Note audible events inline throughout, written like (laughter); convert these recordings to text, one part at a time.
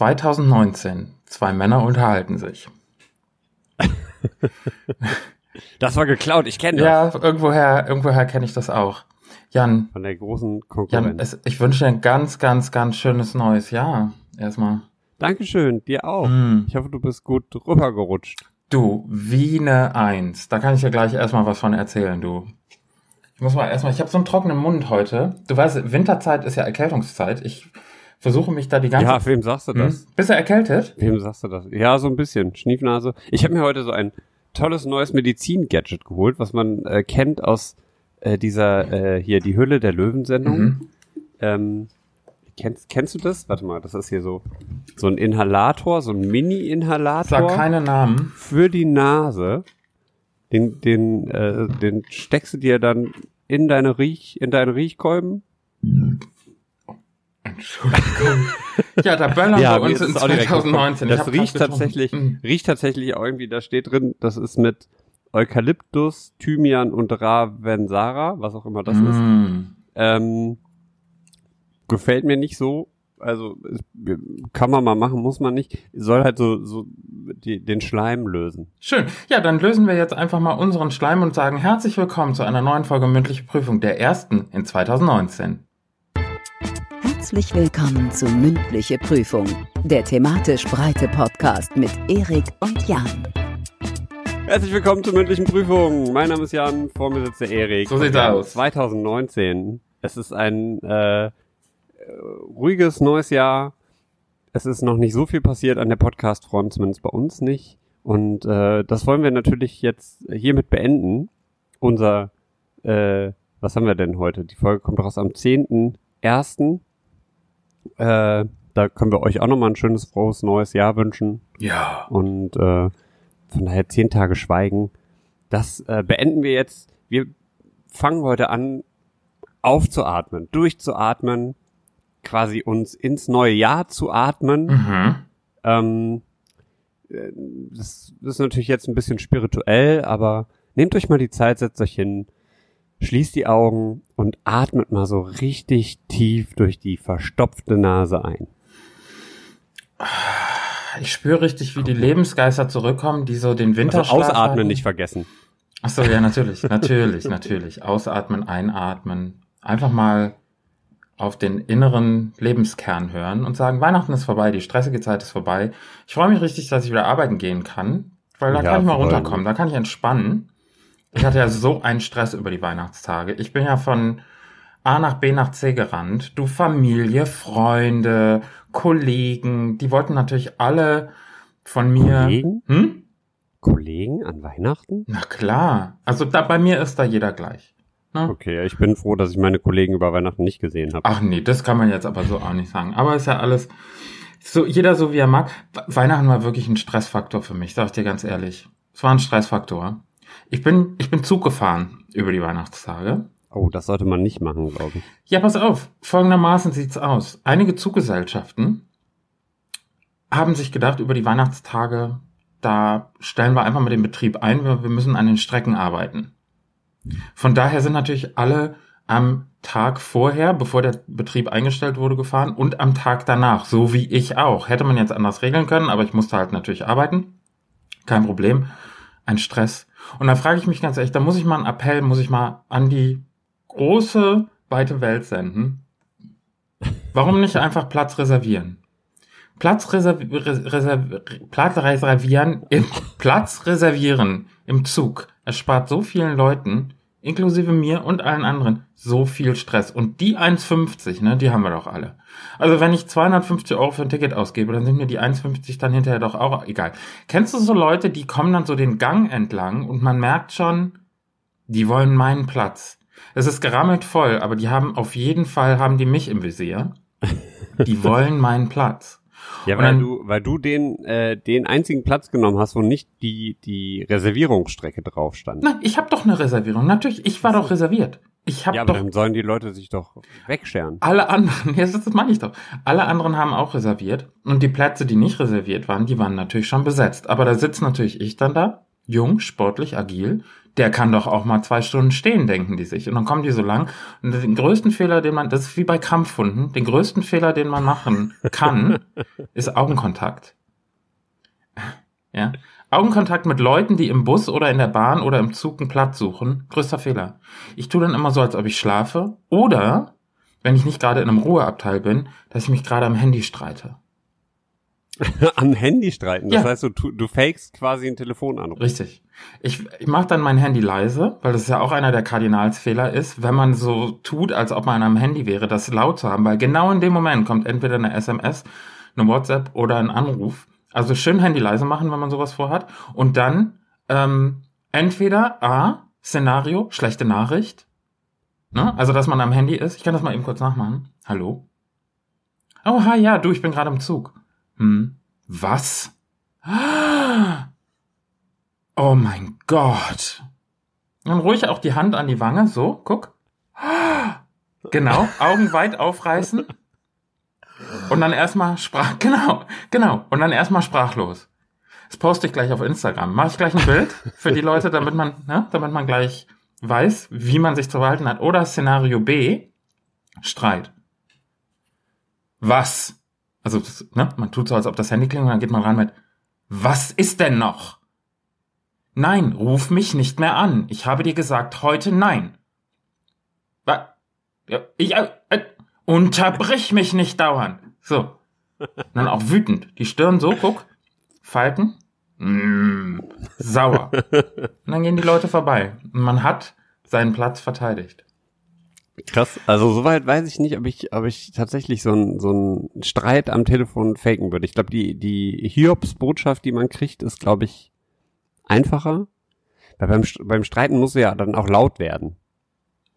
2019. Zwei Männer unterhalten sich. Das war geklaut, ich kenne das. Ja, irgendwoher, irgendwoher kenne ich das auch. Jan. Von der großen Konkurrenz. Jan, es, ich wünsche dir ein ganz, ganz, ganz schönes neues Jahr. Erstmal. Dankeschön, dir auch. Mm. Ich hoffe, du bist gut rübergerutscht. Du, wie eine Eins. Da kann ich dir gleich erstmal was von erzählen, du. Ich muss mal erstmal, ich habe so einen trockenen Mund heute. Du weißt, Winterzeit ist ja Erkältungszeit. Ich versuche mich da die ganze Ja, wem sagst du das? Hm? Bist du erkältet? Wem sagst du das? Ja, so ein bisschen. Schniefnase. Ich habe mir heute so ein tolles neues Medizin-Gadget geholt, was man äh, kennt aus äh, dieser äh, hier die Hülle der Löwen-Sendung. Mhm. Ähm, kennst, kennst du das? Warte mal, das ist hier so so ein Inhalator, so ein Mini-Inhalator. Sag keine Namen. Für die Nase. Den, den, äh, den steckst du dir dann in deine Riech, in deine Riechkolben. Entschuldigung. (laughs) ja, da böllern ja, wir uns in 2019. Das riecht tatsächlich, mhm. riecht tatsächlich irgendwie, da steht drin, das ist mit Eukalyptus, Thymian und Ravensara, was auch immer das mm. ist. Ähm, gefällt mir nicht so. Also kann man mal machen, muss man nicht. Soll halt so, so die, den Schleim lösen. Schön. Ja, dann lösen wir jetzt einfach mal unseren Schleim und sagen herzlich willkommen zu einer neuen Folge mündliche Prüfung, der ersten in 2019. Herzlich willkommen zu Mündliche Prüfung, der thematisch breite Podcast mit Erik und Jan. Herzlich willkommen zur mündlichen Prüfung. Mein Name ist Jan, vor mir sitzt der Erik. So sieht's aus. 2019. Es ist ein äh, ruhiges neues Jahr. Es ist noch nicht so viel passiert an der Podcast-Front, zumindest bei uns nicht. Und äh, das wollen wir natürlich jetzt hiermit beenden. Unser, äh, was haben wir denn heute? Die Folge kommt raus am 10.01. Äh, da können wir euch auch nochmal ein schönes, frohes neues Jahr wünschen. Ja. Und äh, von daher zehn Tage Schweigen. Das äh, beenden wir jetzt. Wir fangen heute an, aufzuatmen, durchzuatmen, quasi uns ins neue Jahr zu atmen. Mhm. Ähm, äh, das ist natürlich jetzt ein bisschen spirituell, aber nehmt euch mal die Zeit, setzt euch hin, Schließt die Augen und atmet mal so richtig tief durch die verstopfte Nase ein. Ich spüre richtig, wie die Lebensgeister zurückkommen, die so den Winterschlaf also Ausatmen hatten. nicht vergessen. Ach so, ja, natürlich, natürlich, natürlich. Ausatmen, einatmen. Einfach mal auf den inneren Lebenskern hören und sagen, Weihnachten ist vorbei, die stressige Zeit ist vorbei. Ich freue mich richtig, dass ich wieder arbeiten gehen kann, weil da ja, kann ich mal runterkommen, da kann ich entspannen. Ich hatte ja so einen Stress über die Weihnachtstage. Ich bin ja von A nach B nach C gerannt. Du Familie, Freunde, Kollegen, die wollten natürlich alle von mir. Kollegen? Hm? Kollegen an Weihnachten? Na klar. Also da bei mir ist da jeder gleich. Ne? Okay, ich bin froh, dass ich meine Kollegen über Weihnachten nicht gesehen habe. Ach nee, das kann man jetzt aber so auch nicht sagen. Aber ist ja alles so jeder so wie er mag. Weihnachten war wirklich ein Stressfaktor für mich, sag ich dir ganz ehrlich. Es war ein Stressfaktor. Ich bin, ich bin Zug gefahren über die Weihnachtstage. Oh, das sollte man nicht machen, glaube ich. Ja, pass auf. Folgendermaßen sieht's aus. Einige Zuggesellschaften haben sich gedacht, über die Weihnachtstage, da stellen wir einfach mal den Betrieb ein, wir, wir müssen an den Strecken arbeiten. Von daher sind natürlich alle am Tag vorher, bevor der Betrieb eingestellt wurde, gefahren und am Tag danach, so wie ich auch. Hätte man jetzt anders regeln können, aber ich musste halt natürlich arbeiten. Kein Problem. Ein Stress. Und da frage ich mich ganz ehrlich, da muss ich mal einen Appell, muss ich mal an die große, weite Welt senden. Warum nicht einfach Platz reservieren? Platz, reserv reserv Platz reservieren, im Platz reservieren im Zug. Es spart so vielen Leuten inklusive mir und allen anderen, so viel Stress. Und die 1,50, ne, die haben wir doch alle. Also wenn ich 250 Euro für ein Ticket ausgebe, dann sind mir die 1,50 dann hinterher doch auch egal. Kennst du so Leute, die kommen dann so den Gang entlang und man merkt schon, die wollen meinen Platz. Es ist gerammelt voll, aber die haben auf jeden Fall, haben die mich im Visier. Die (laughs) wollen meinen Platz. Ja, weil dann, du, weil du den, äh, den einzigen Platz genommen hast, wo nicht die, die Reservierungsstrecke drauf stand. Nein, ich habe doch eine Reservierung. Natürlich, ich war doch reserviert. Ich hab ja, aber doch, dann sollen die Leute sich doch wegscheren. Alle anderen, (laughs) ja, das, meine ich doch. Alle anderen haben auch reserviert. Und die Plätze, die nicht reserviert waren, die waren natürlich schon besetzt. Aber da sitzt natürlich ich dann da, jung, sportlich, agil, der kann doch auch mal zwei Stunden stehen, denken die sich. Und dann kommen die so lang. Und den größten Fehler, den man, das ist wie bei Kampfhunden, den größten Fehler, den man machen kann, (laughs) ist Augenkontakt. Ja. Augenkontakt mit Leuten, die im Bus oder in der Bahn oder im Zug einen Platz suchen, größter Fehler. Ich tue dann immer so, als ob ich schlafe. Oder, wenn ich nicht gerade in einem Ruheabteil bin, dass ich mich gerade am Handy streite. (laughs) Am Handy streiten. Das Ja. heißt, du, du fakest quasi einen Telefonanruf. Richtig. Ich, ich mache dann mein Handy leise, weil das ja auch einer der Kardinalsfehler ist, wenn man so tut, als ob man am Handy wäre, das laut zu haben, weil genau in dem Moment kommt entweder eine SMS, eine WhatsApp oder ein Anruf. Also schön Handy leise machen, wenn man sowas vorhat. Und dann ähm, entweder A, Szenario, schlechte Nachricht. Ne? Also, dass man am Handy ist. Ich kann das mal eben kurz nachmachen. Hallo? Oh, hi, ja, du, ich bin gerade im Zug. Hm. Was? Oh mein Gott. Dann ruhig auch die Hand an die Wange, so, guck. Genau, Augen weit aufreißen. Und dann erstmal sprach, genau, genau. Und dann erstmal sprachlos. Das poste ich gleich auf Instagram. Mache ich gleich ein Bild für die Leute, damit man, ne, damit man gleich weiß, wie man sich zu verhalten hat. Oder Szenario B, Streit. Was? Also, ne, man tut so, als ob das Handy klingelt und dann geht man ran mit, was ist denn noch? Nein, ruf mich nicht mehr an. Ich habe dir gesagt, heute nein. Ich, äh, äh, unterbrich mich nicht dauernd. So. Und dann auch wütend. Die Stirn so, guck. Falten. Mm, sauer. Und dann gehen die Leute vorbei. Und man hat seinen Platz verteidigt. Krass. Also soweit weiß ich nicht, ob ich, ob ich tatsächlich so einen so einen Streit am Telefon faken würde. Ich glaube, die, die Hiobs-Botschaft, die man kriegt, ist, glaube ich, einfacher. Weil beim, beim Streiten muss ja dann auch laut werden.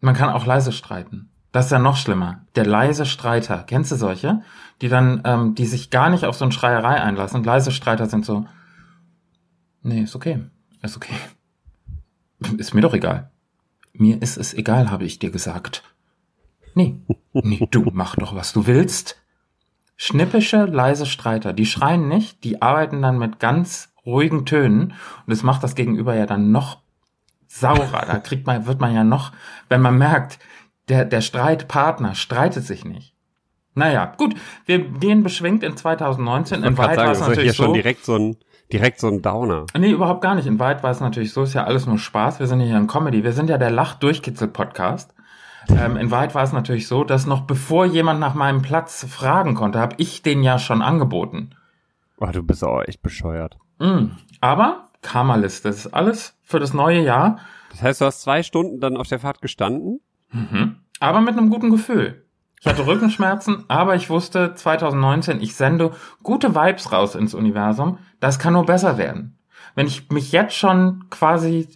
Man kann auch leise streiten. Das ist ja noch schlimmer. Der leise Streiter. Kennst du solche? Die dann, ähm, die sich gar nicht auf so eine Schreierei einlassen. Leise Streiter sind so, nee, ist okay. Ist okay. Ist mir doch egal. Mir ist es egal, habe ich dir gesagt. Nee. Nee, du mach doch, was du willst. Schnippische, leise Streiter. Die schreien nicht, die arbeiten dann mit ganz ruhigen Tönen. Und das macht das Gegenüber ja dann noch saurer. Da kriegt man, wird man ja noch, wenn man merkt, der, der Streitpartner streitet sich nicht. Naja, gut, wir gehen beschwingt in 2019. In gerade war es das ist hier natürlich schon so. direkt so ein, direkt so ein Downer. Nee, überhaupt gar nicht. In Wahrheit war es natürlich so, ist ja alles nur Spaß. Wir sind ja hier in Comedy. Wir sind ja der Lach-Durchkitzel-Podcast. Ähm, in Wahrheit war es natürlich so, dass noch bevor jemand nach meinem Platz fragen konnte, habe ich den ja schon angeboten. Oh, du bist auch echt bescheuert. Mm. Aber Karma-Liste, das ist alles für das neue Jahr. Das heißt, du hast zwei Stunden dann auf der Fahrt gestanden? Mhm. Aber mit einem guten Gefühl. Ich hatte Rückenschmerzen, (laughs) aber ich wusste 2019, ich sende gute Vibes raus ins Universum. Das kann nur besser werden. Wenn ich mich jetzt schon quasi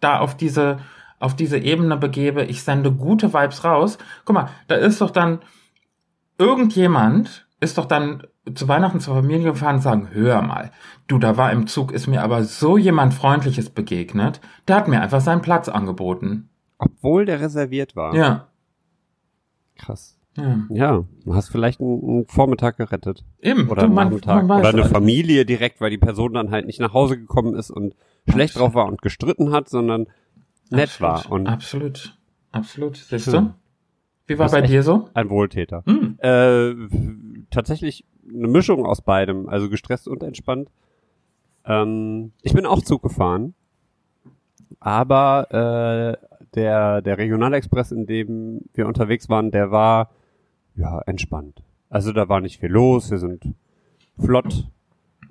da auf diese, auf diese Ebene begebe, ich sende gute Vibes raus. Guck mal, da ist doch dann irgendjemand ist doch dann zu Weihnachten zur Familie gefahren und sagen, hör mal, du, da war im Zug, ist mir aber so jemand Freundliches begegnet, der hat mir einfach seinen Platz angeboten. Obwohl der reserviert war. Ja. Krass. ja. Ja, du hast vielleicht einen, einen Vormittag gerettet. Eben, Oder einen Nachmittag. Oder eine. Familie direkt, weil die Person dann halt nicht nach Hause gekommen ist und schlecht drauf war und gestritten hat, sondern nett Absolut, war und absolut, absolut. Siehst Schön. du? Wie war bei dir so? ein Wohltäter. Hm. Äh, tatsächlich eine Mischung aus beidem, also gestresst und entspannt. Ähm, ich bin auch Zug gefahren, aber äh, der, der Regionalexpress, in dem wir unterwegs waren, der war ja entspannt. Also da war nicht viel los, wir sind flott.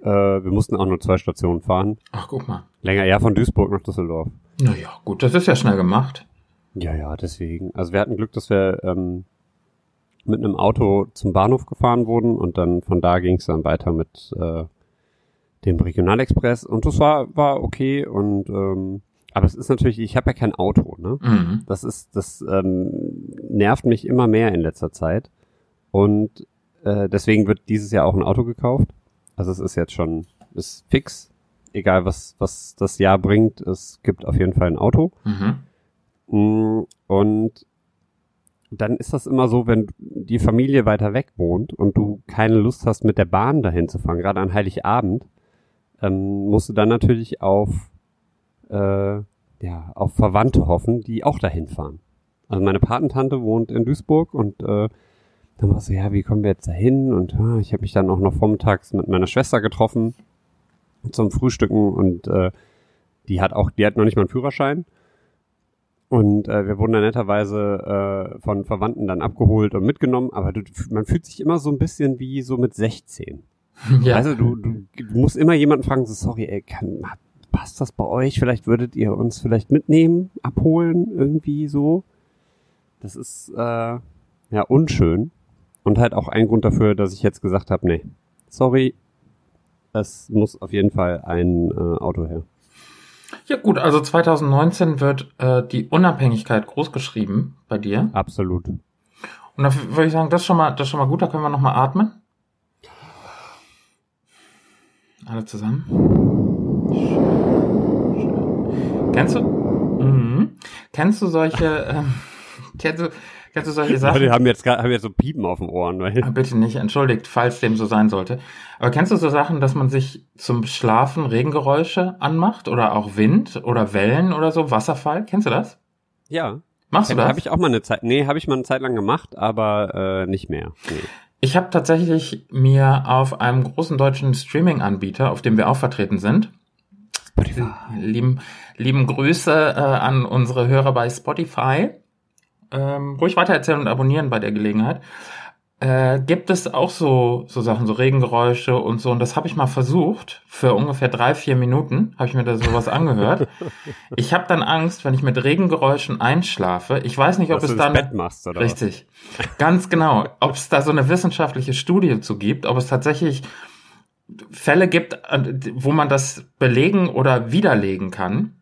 Äh, wir mussten auch nur zwei Stationen fahren. Ach, guck mal. Länger, ja, von Duisburg nach Düsseldorf. Naja, gut, das ist ja schnell gemacht. Ja, ja, deswegen. Also wir hatten Glück, dass wir ähm, mit einem Auto zum Bahnhof gefahren wurden und dann von da ging es dann weiter mit äh, dem Regionalexpress und das war war okay und ähm, aber es ist natürlich, ich habe ja kein Auto, ne? Mhm. Das ist, das ähm, nervt mich immer mehr in letzter Zeit und äh, deswegen wird dieses Jahr auch ein Auto gekauft. Also es ist jetzt schon ist fix, egal was was das Jahr bringt, es gibt auf jeden Fall ein Auto. Mhm. Mm, Und dann ist das immer so, wenn die Familie weiter weg wohnt und du keine Lust hast, mit der Bahn dahin zu fahren, gerade an Heiligabend, ähm, musst du dann natürlich auf äh, ja, auf Verwandte hoffen, die auch dahin fahren. Also meine Patentante wohnt in Duisburg und äh, dann war so, ja, wie kommen wir jetzt dahin? Und ah, ich habe mich dann auch noch vormittags mit meiner Schwester getroffen zum Frühstücken und äh, die hat auch, die hat noch nicht mal einen Führerschein. Und äh, wir wurden dann netterweise äh, von Verwandten dann abgeholt und mitgenommen, aber du, man fühlt sich immer so ein bisschen wie so mit 16. (laughs) Ja. Also du, du, du musst immer jemanden fragen, so, sorry, ey, kann, passt das bei euch? Vielleicht würdet ihr uns vielleicht mitnehmen, abholen, irgendwie so. Das ist äh, ja unschön. Und halt auch ein Grund dafür, dass ich jetzt gesagt habe, nee, sorry, es muss auf jeden Fall ein äh, Auto her. Ja gut, also 2019 wird äh, die Unabhängigkeit großgeschrieben bei dir. Absolut. Und da würde ich sagen, das ist schon mal, das schon mal gut, da können wir nochmal atmen. Alle zusammen. Schön, schön. Kennst du? Mhm. Kennst du solche, ähm, (laughs) kennst du, Kennst du solche Sachen? Leute haben jetzt, haben jetzt so Piepen auf den Ohren. Weil ah, Bitte nicht, entschuldigt, falls dem so sein sollte. Aber kennst du so Sachen, dass man sich zum Schlafen Regengeräusche anmacht oder auch Wind oder Wellen oder so, Wasserfall? Kennst du das? Ja. Machst du das? Habe ich auch mal eine Zeit, nee, habe ich mal eine Zeit lang gemacht, aber äh, nicht mehr. Nee. Ich habe tatsächlich mir auf einem großen deutschen Streaming-Anbieter, auf dem wir auch vertreten sind, Spotify. Lieben, lieben Grüße äh, an unsere Hörer bei Spotify ähm, ruhig weitererzählen und abonnieren bei der Gelegenheit. Äh, gibt es auch so, so Sachen, so Regengeräusche und so. Und das habe ich mal versucht. Für ungefähr drei, vier Minuten habe ich mir da sowas (laughs) angehört. Ich habe dann Angst, wenn ich mit Regengeräuschen einschlafe. Ich weiß nicht, ob Dass es dann. Bett machst, oder richtig. Was? Ganz genau. Ob es da so eine wissenschaftliche Studie zu gibt, ob es tatsächlich Fälle gibt, wo man das belegen oder widerlegen kann.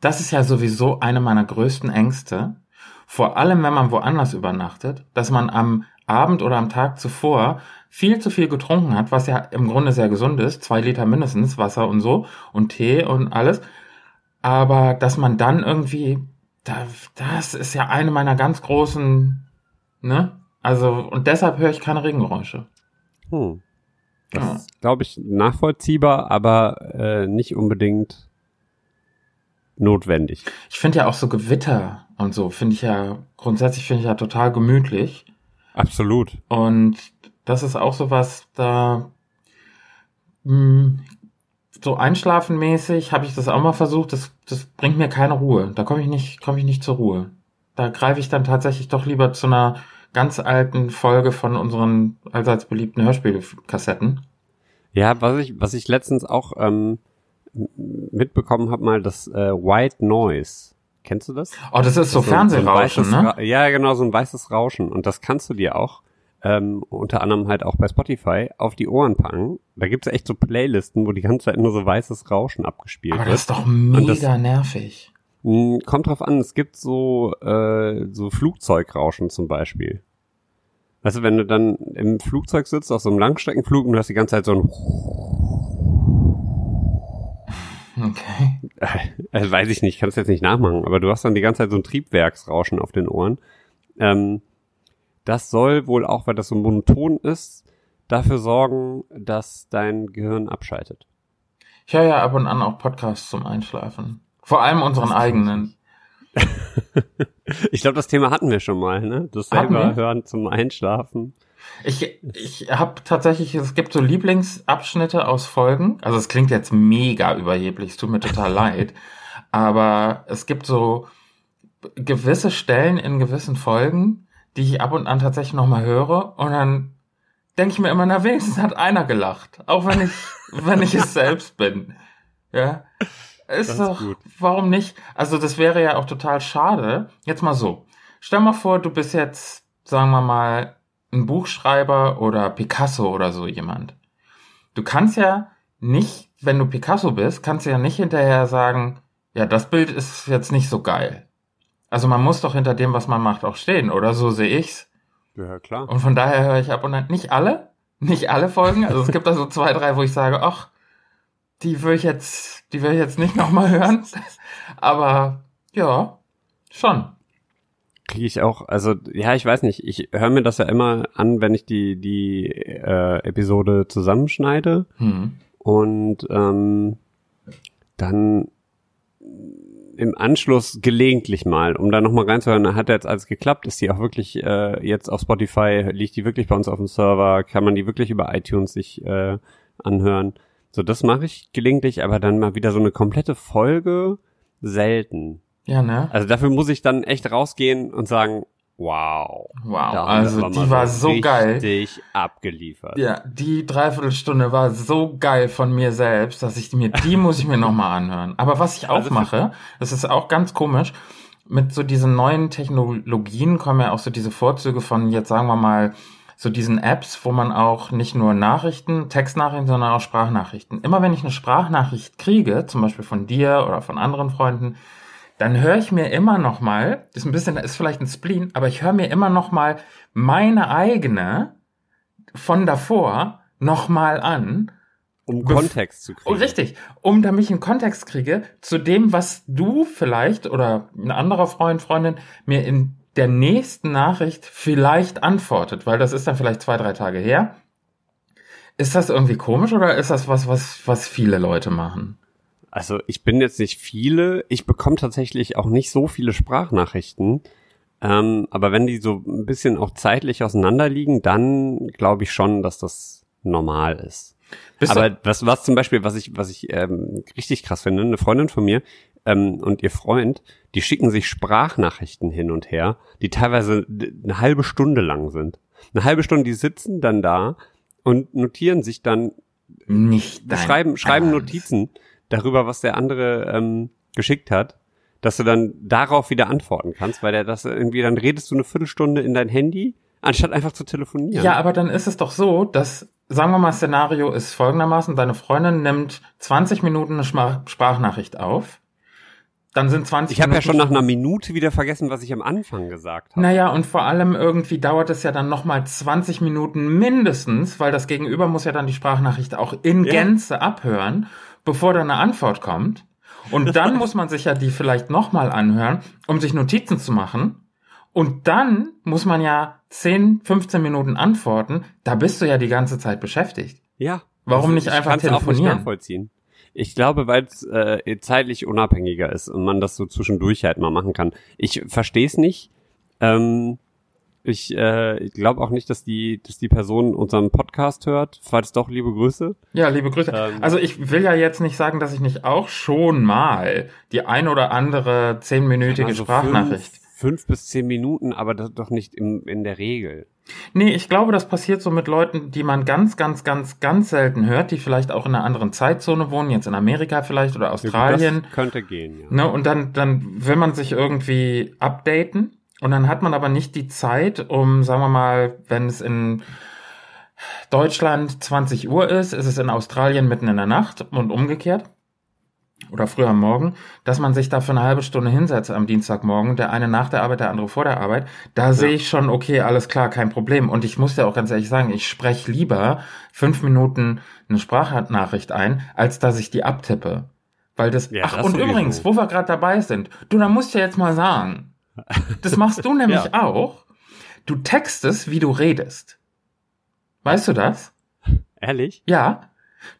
Das ist ja sowieso eine meiner größten Ängste vor allem wenn man woanders übernachtet, dass man am Abend oder am Tag zuvor viel zu viel getrunken hat, was ja im Grunde sehr gesund ist, zwei Liter mindestens Wasser und so und Tee und alles, aber dass man dann irgendwie, das ist ja eine meiner ganz großen, ne? Also und deshalb höre ich keine Regengeräusche. Hm. Das ja. ist, glaube ich, nachvollziehbar, aber äh, nicht unbedingt notwendig. Ich finde ja auch so Gewitter und so, finde ich ja, grundsätzlich finde ich ja total gemütlich. Absolut. Und das ist auch so was, da mh, hm, so einschlafenmäßig habe ich das auch mal versucht, das, das bringt mir keine Ruhe. Da komme ich nicht, komme ich nicht zur Ruhe. Da greife ich dann tatsächlich doch lieber zu einer ganz alten Folge von unseren allseits beliebten Hörspielkassetten. Ja, was ich, was ich letztens auch ähm, mitbekommen habe, mal das äh, White Noise. Kennst du das? Oh, das ist so, so Fernsehrauschen, so ne? ja, genau, so ein weißes Rauschen. Und das kannst du dir auch, ähm, unter anderem halt auch bei Spotify, auf die Ohren packen. Da gibt's echt so Playlisten, wo die ganze Zeit nur so weißes Rauschen abgespielt Aber wird. das ist doch mega das, nervig. Mh, hm, kommt drauf an, es gibt so, äh, so Flugzeugrauschen zum Beispiel. Weißt du, wenn du dann im Flugzeug sitzt, auf so einem Langstreckenflug und du hast die ganze Zeit so ein Okay. Also weiß ich nicht, kann es jetzt nicht nachmachen, aber du hast dann die ganze Zeit so ein Triebwerksrauschen auf den Ohren. Ähm, das soll wohl auch, weil das so monoton ist, dafür sorgen, dass dein Gehirn abschaltet. Ich höre ja ab und an auch Podcasts zum Einschlafen. Vor allem unseren eigenen. ich (laughs) glaube, das Thema hatten wir schon mal, ne? Das selber hören zum Einschlafen. Ich, ich habe tatsächlich, es gibt so Lieblingsabschnitte aus Folgen. Also es klingt jetzt mega überheblich, es tut mir total (laughs) leid. Aber es gibt so gewisse Stellen in gewissen Folgen, die ich ab und an tatsächlich nochmal höre. Und dann denke ich mir immer, na wenigstens hat einer gelacht. Auch wenn ich, (laughs) wenn ich es selbst bin. Ja. Ist doch, gut. warum nicht? Also das wäre ja auch total schade. Jetzt mal so. Stell mal vor, du bist jetzt, sagen wir mal, ein Buchschreiber oder Picasso oder so jemand. Du kannst ja nicht, wenn du Picasso bist, kannst du ja nicht hinterher sagen, ja, das Bild ist jetzt nicht so geil. Also man muss doch hinter dem, was man macht, auch stehen, oder so sehe ich's. Ja, klar. Und von daher höre ich ab und an nicht alle, nicht alle Folgen. Also es gibt da so zwei, drei, wo ich sage, ach, die will ich jetzt, die will ich jetzt nicht nochmal hören. Aber ja, schon kriege ich auch, also ja, ich weiß nicht, ich höre mir das ja immer an, wenn ich die, die äh, Episode zusammenschneide. Hm. Und ähm, dann im Anschluss gelegentlich mal, um da nochmal reinzuhören, hat jetzt alles geklappt, ist die auch wirklich äh, jetzt auf Spotify, liegt die wirklich bei uns auf dem Server, kann man die wirklich über iTunes sich äh, anhören. So, das mache ich gelegentlich, aber dann mal wieder so eine komplette Folge selten. Ja, ne? Also dafür muss ich dann echt rausgehen und sagen, wow. Wow, also die war so geil. Richtig abgeliefert. Ja, die Dreiviertelstunde war so geil von mir selbst, dass ich mir, die muss ich mir nochmal anhören. Aber was ich auch Also mache, das ist auch ganz komisch, mit so diesen neuen Technologien kommen ja auch so diese Vorzüge von, jetzt sagen wir mal, so diesen Apps, wo man auch nicht nur Nachrichten, Textnachrichten, sondern auch Sprachnachrichten. Immer wenn ich eine Sprachnachricht kriege, zum Beispiel von dir oder von anderen Freunden, dann höre ich mir immer noch mal, ist ein bisschen, ist vielleicht ein Spleen, aber ich höre mir immer noch mal meine eigene von davor noch mal an. Um Kontext zu Oh, kriegen. richtig, um damit ich einen Kontext kriege zu dem, was du vielleicht oder ein anderer Freund, Freundin mir in der nächsten Nachricht vielleicht antwortet, weil das ist dann vielleicht zwei, drei Tage her. Ist das irgendwie komisch oder ist das was, was, was viele Leute machen? Also ich bin jetzt nicht viele, ich bekomme tatsächlich auch nicht so viele Sprachnachrichten. Ähm, aber wenn die so ein bisschen auch zeitlich auseinander liegen, dann glaube ich schon, dass das normal ist. Bist aber was, was zum Beispiel, was ich, was ich ähm, richtig krass finde, eine Freundin von mir ähm, und ihr Freund, die schicken sich Sprachnachrichten hin und her, die teilweise eine halbe Stunde lang sind. Eine halbe Stunde, die sitzen dann da und notieren sich dann nicht schreiben, schreiben Ernst. Notizen darüber, was der andere ähm, geschickt hat, dass du dann darauf wieder antworten kannst, weil der das irgendwie, dann redest du eine Viertelstunde in dein Handy, anstatt einfach zu telefonieren. Ja, aber dann ist es doch so, dass, sagen wir mal, Szenario ist folgendermaßen, deine Freundin nimmt 20 Minuten eine Schma- Sprachnachricht auf, dann sind 20 ich habe ja schon nach einer Minute wieder vergessen, was ich am Anfang gesagt habe. Naja, und vor allem irgendwie dauert es ja dann nochmal 20 Minuten mindestens, weil das Gegenüber muss ja dann die Sprachnachricht auch in Ja. Gänze abhören, bevor da eine Antwort kommt. Und dann (laughs) muss man sich ja die vielleicht nochmal anhören, um sich Notizen zu machen. Und dann muss man ja 10, 15 Minuten antworten. Da bist du ja die ganze Zeit beschäftigt. Ja. Warum nicht ich einfach kann's auch nicht telefonieren? nachvollziehen. Ich glaube, weil es äh, zeitlich unabhängiger ist und man das so zwischendurch halt mal machen kann. Ich verstehe es nicht. Ähm, ich äh, ich glaube auch nicht, dass die, dass die Person unseren Podcast hört. Falls doch, liebe Grüße. Ja, liebe Grüße. Ähm. also ich will ja jetzt nicht sagen, dass ich nicht auch schon mal die ein oder andere zehnminütige Also Sprachnachricht. Fünf, fünf bis zehn Minuten, aber das doch nicht im, in der Regel. Nee, ich glaube, das passiert so mit Leuten, die man ganz, ganz, ganz, ganz selten hört, die vielleicht auch in einer anderen Zeitzone wohnen, jetzt in Amerika vielleicht oder Australien. Das könnte gehen, ja. Ne, und dann, dann will man sich irgendwie updaten und dann hat man aber nicht die Zeit, um, sagen wir mal, wenn es in Deutschland 20 Uhr ist, ist es in Australien mitten in der Nacht und umgekehrt. Oder früh am Morgen, dass man sich da für eine halbe Stunde hinsetzt am Dienstagmorgen, der eine nach der Arbeit, der andere vor der Arbeit. Da sehe ich schon, okay, alles klar, kein Problem. Und ich muss dir auch ganz ehrlich sagen, ich spreche lieber fünf Minuten eine Sprachnachricht ein, als dass ich die abtippe. Weil das, Ja, ach, das und übrigens, wo wir gerade dabei sind, du, da musst du jetzt mal sagen, das machst du (laughs) nämlich Ja. auch. Du textest, wie du redest. Weißt du das? Ehrlich? Ja.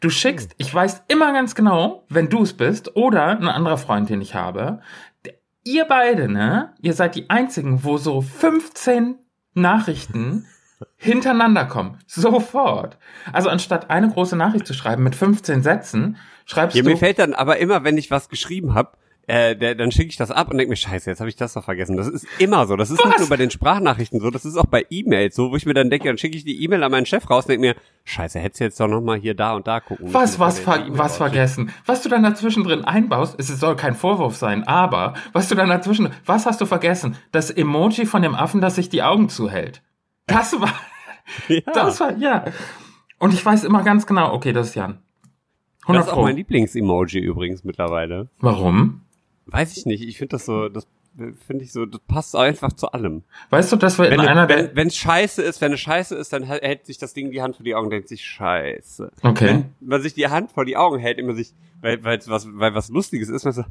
Du schickst, ich weiß immer ganz genau, wenn du es bist oder ein anderer Freund, den ich habe. Ihr beide, ne? Ihr seid die einzigen, wo so 15 Nachrichten (laughs) hintereinander kommen. Sofort. Also anstatt eine große Nachricht zu schreiben mit 15 Sätzen, schreibst Ja, du. mir fällt dann aber immer, wenn ich was geschrieben habe, äh, der, dann schicke ich das ab und denke mir, scheiße, jetzt habe ich das doch vergessen. Das ist immer so. Das ist nicht Was? nur bei den Sprachnachrichten so, das ist auch bei E-Mails so, wo ich mir dann denke, dann schicke ich die E-Mail an meinen Chef raus und denke mir, scheiße, hättest du jetzt doch noch mal hier, da und da gucken. Was, was, ver was vergessen? Was du dann dazwischen drin einbaust, es soll kein Vorwurf sein, aber was du dann dazwischen, was hast du vergessen? Das Emoji von dem Affen, das sich die Augen zuhält. Das war, (laughs) Ja, das war, ja. Und ich weiß immer ganz genau, okay, das ist Jan. 100 das ist auch mein Lieblings-Emoji übrigens mittlerweile. Warum? Weiß ich nicht, ich finde das so, das finde ich so, das passt einfach zu allem. Weißt du, dass wir Wenn in einer wenn der, wenn's scheiße ist, wenn es scheiße ist, dann hält- sich das Ding die Hand vor die Augen und denkt sich scheiße. okay. Wenn man sich die Hand vor die Augen hält, immer sich, weil, weil, was, weil was Lustiges ist, man (laughs) so,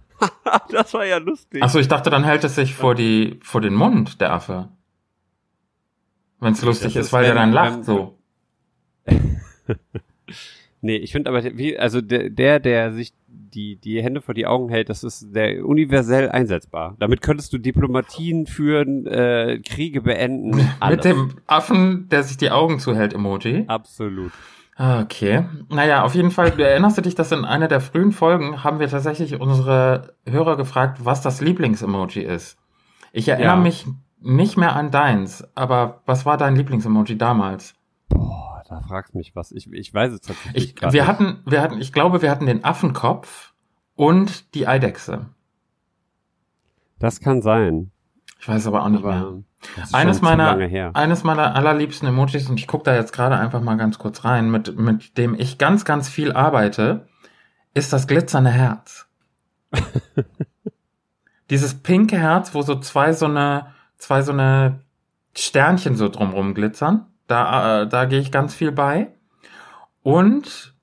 das war ja lustig. Ach so, ich dachte, dann hält es sich vor die, vor den Mund, der Affe. Wenn es lustig ist, ist, weil der wenn- dann lacht, wenn- so. (laughs) (laughs) Nee, ich finde aber, wie, also der, der, der sich die, die Hände vor die Augen hält, das ist der universell einsetzbar. Damit könntest du Diplomatien führen, äh, Kriege beenden. Alles. Mit dem Affen, der sich die Augen zuhält, Emoji. Absolut. Okay. Naja, auf jeden Fall, du erinnerst du dich, dass in einer der frühen Folgen haben wir tatsächlich unsere Hörer gefragt, was das Lieblings-Emoji ist. Ich erinnere Ja. mich nicht mehr an deins, aber was war dein Lieblings-Emoji damals? Boah, da fragst mich was. Ich, ich weiß es tatsächlich Ich, wir nicht. hatten, wir hatten, ich glaube, wir hatten den Affenkopf und die Eidechse. Das kann sein. Ich weiß aber auch nicht mehr. Aber ist Eines meiner, eines meiner allerliebsten Emojis, und ich gucke da jetzt gerade einfach mal ganz kurz rein, mit, mit dem ich ganz, ganz viel arbeite, ist das glitzernde Herz. (laughs) Dieses pinke Herz, wo so zwei so eine, zwei so eine Sternchen so drumrum glitzern. Da, äh, da gehe ich ganz viel bei. Und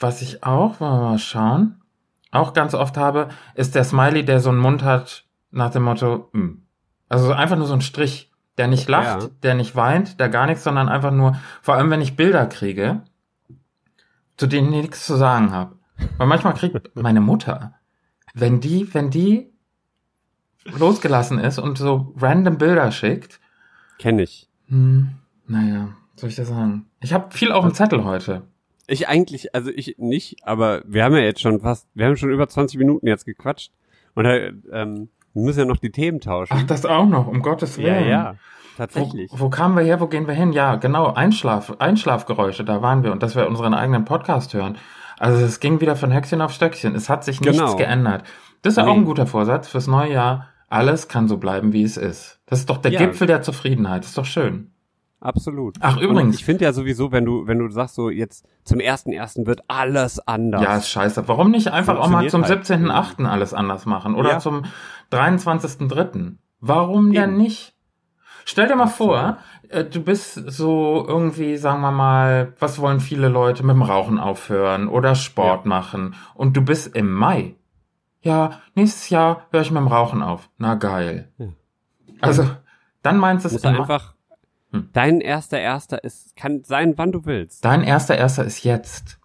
was ich auch, wollen wir mal schauen, auch ganz oft habe, ist der Smiley, der so einen Mund hat, nach dem Motto, mm. also einfach nur so ein Strich, der nicht lacht, Ja. der nicht weint, der gar nichts, sondern einfach nur, vor allem wenn ich Bilder kriege, zu denen ich nichts zu sagen habe. Weil manchmal kriegt (laughs) meine Mutter, wenn die, wenn die losgelassen ist und so random Bilder schickt, Kenn ich. hm, naja, soll ich das sagen? Ich habe viel auf dem Zettel heute. Ich eigentlich, also ich nicht, aber wir haben ja jetzt schon fast, wir haben schon über 20 Minuten jetzt gequatscht. Und da, ähm, müssen ja noch die Themen tauschen. Ach, das auch noch, um Gottes ja, Willen. ja, Wo, tatsächlich. wo kamen wir her, wo gehen wir hin? Ja, genau, Einschlaf, Einschlafgeräusche, da waren wir und dass wir unseren eigenen Podcast hören. Also es ging wieder von Höchstchen auf Stöckchen. Es hat sich nichts Genau. geändert. Das ist ja Nee. auch ein guter Vorsatz fürs neue Jahr. Alles kann so bleiben, wie es ist. Das ist doch der Ja. Gipfel der Zufriedenheit. Das ist doch schön. Absolut. Ach, Und übrigens. ich finde ja sowieso, wenn du, wenn du sagst so, jetzt zum ersten ersten wird alles anders. Ja, ist scheiße. Warum nicht einfach auch mal zum halt. 17.8. alles anders machen? Oder Ja. zum 23.3.? Warum denn Eben. nicht? Stell dir mal vor, äh, du bist so irgendwie, sagen wir mal, was wollen viele Leute mit dem Rauchen aufhören oder Sport machen und du bist im Mai. Ja, nächstes Jahr höre ich mit dem Rauchen auf. Na geil. Ja. Also, dann meinst du es einfach, Hm. dein erster erster ist, kann sein, wann du willst. Dein erster erster ist jetzt.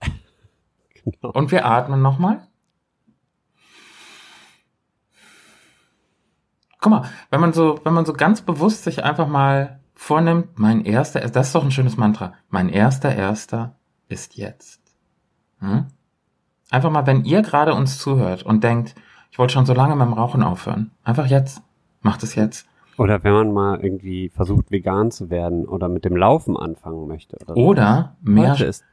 (laughs) Genau. Und wir atmen nochmal. Guck mal, wenn man so, wenn man so ganz bewusst sich einfach mal vornimmt, mein erster, das ist doch ein schönes Mantra. Mein erster erster ist jetzt. Hm? Einfach mal, wenn ihr gerade uns zuhört und denkt, ich wollte schon so lange mit dem Rauchen aufhören. Einfach jetzt. Macht es jetzt. Oder wenn man mal irgendwie versucht, vegan zu werden oder mit dem Laufen anfangen möchte. Oder, so. Oder mehr, Heute ist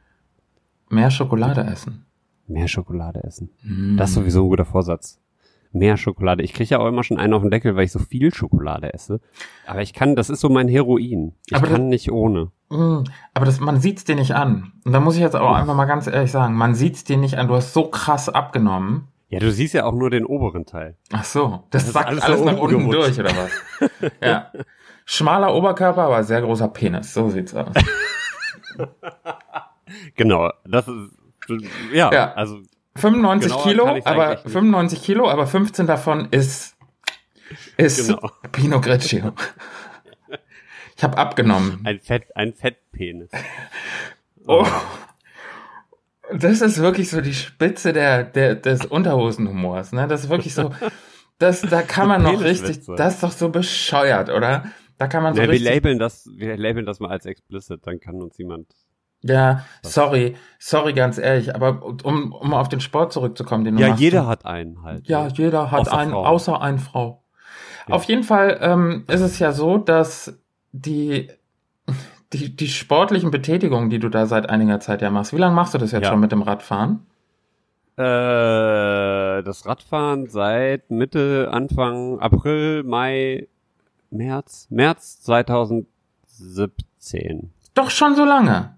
mehr Schokolade essen. mehr Schokolade essen. Hm. Das ist sowieso ein guter Vorsatz. Mehr Schokolade. Ich kriege ja auch immer schon einen auf den Deckel, weil ich so viel Schokolade esse. Aber ich kann, das ist so mein Heroin. Ich Aber das- kann nicht ohne. Mm, Aber das, man sieht's dir nicht an. Und da muss ich jetzt auch einfach mal ganz ehrlich sagen, man sieht's dir nicht an. Du hast so krass abgenommen. Ja, du siehst ja auch nur den oberen Teil. Ach so, das, Das sackt alles alles, nach unten gerutscht. durch, oder was? ja. Schmaler Oberkörper, aber sehr großer Penis. So sieht's aus. (laughs) Genau, das ist, ja, Ja. also 95 Genauer Kilo, aber eigentlich nicht. 95 Kilo, aber 15 davon ist, ist Genau. (laughs) Pinot Grigio. Ich habe abgenommen. ein Fett, ein Fettpenis. Oh. Das ist wirklich so die Spitze der, der, des Unterhosenhumors, ne? Das ist wirklich so, das, da kann man noch richtig, das ist doch so bescheuert, oder? Da kann man so Ja, wir labeln das, wir labeln das mal als explicit, dann kann uns jemand. ja, sorry, sorry, ganz ehrlich, aber um, um auf den Sport zurückzukommen, den du Ja, machst. jeder hat einen halt. Ja, ne? jeder hat Außer einen, Frauen. außer eine Frau. Ja. Auf jeden Fall ähm, ist es ja so, dass die, die, die sportlichen Betätigungen, die du da seit einiger Zeit ja machst, wie lange machst du das jetzt Ja. schon mit dem Radfahren? Äh, das Radfahren seit Mitte, Anfang April, Mai, März, März 2017. Doch schon so lange.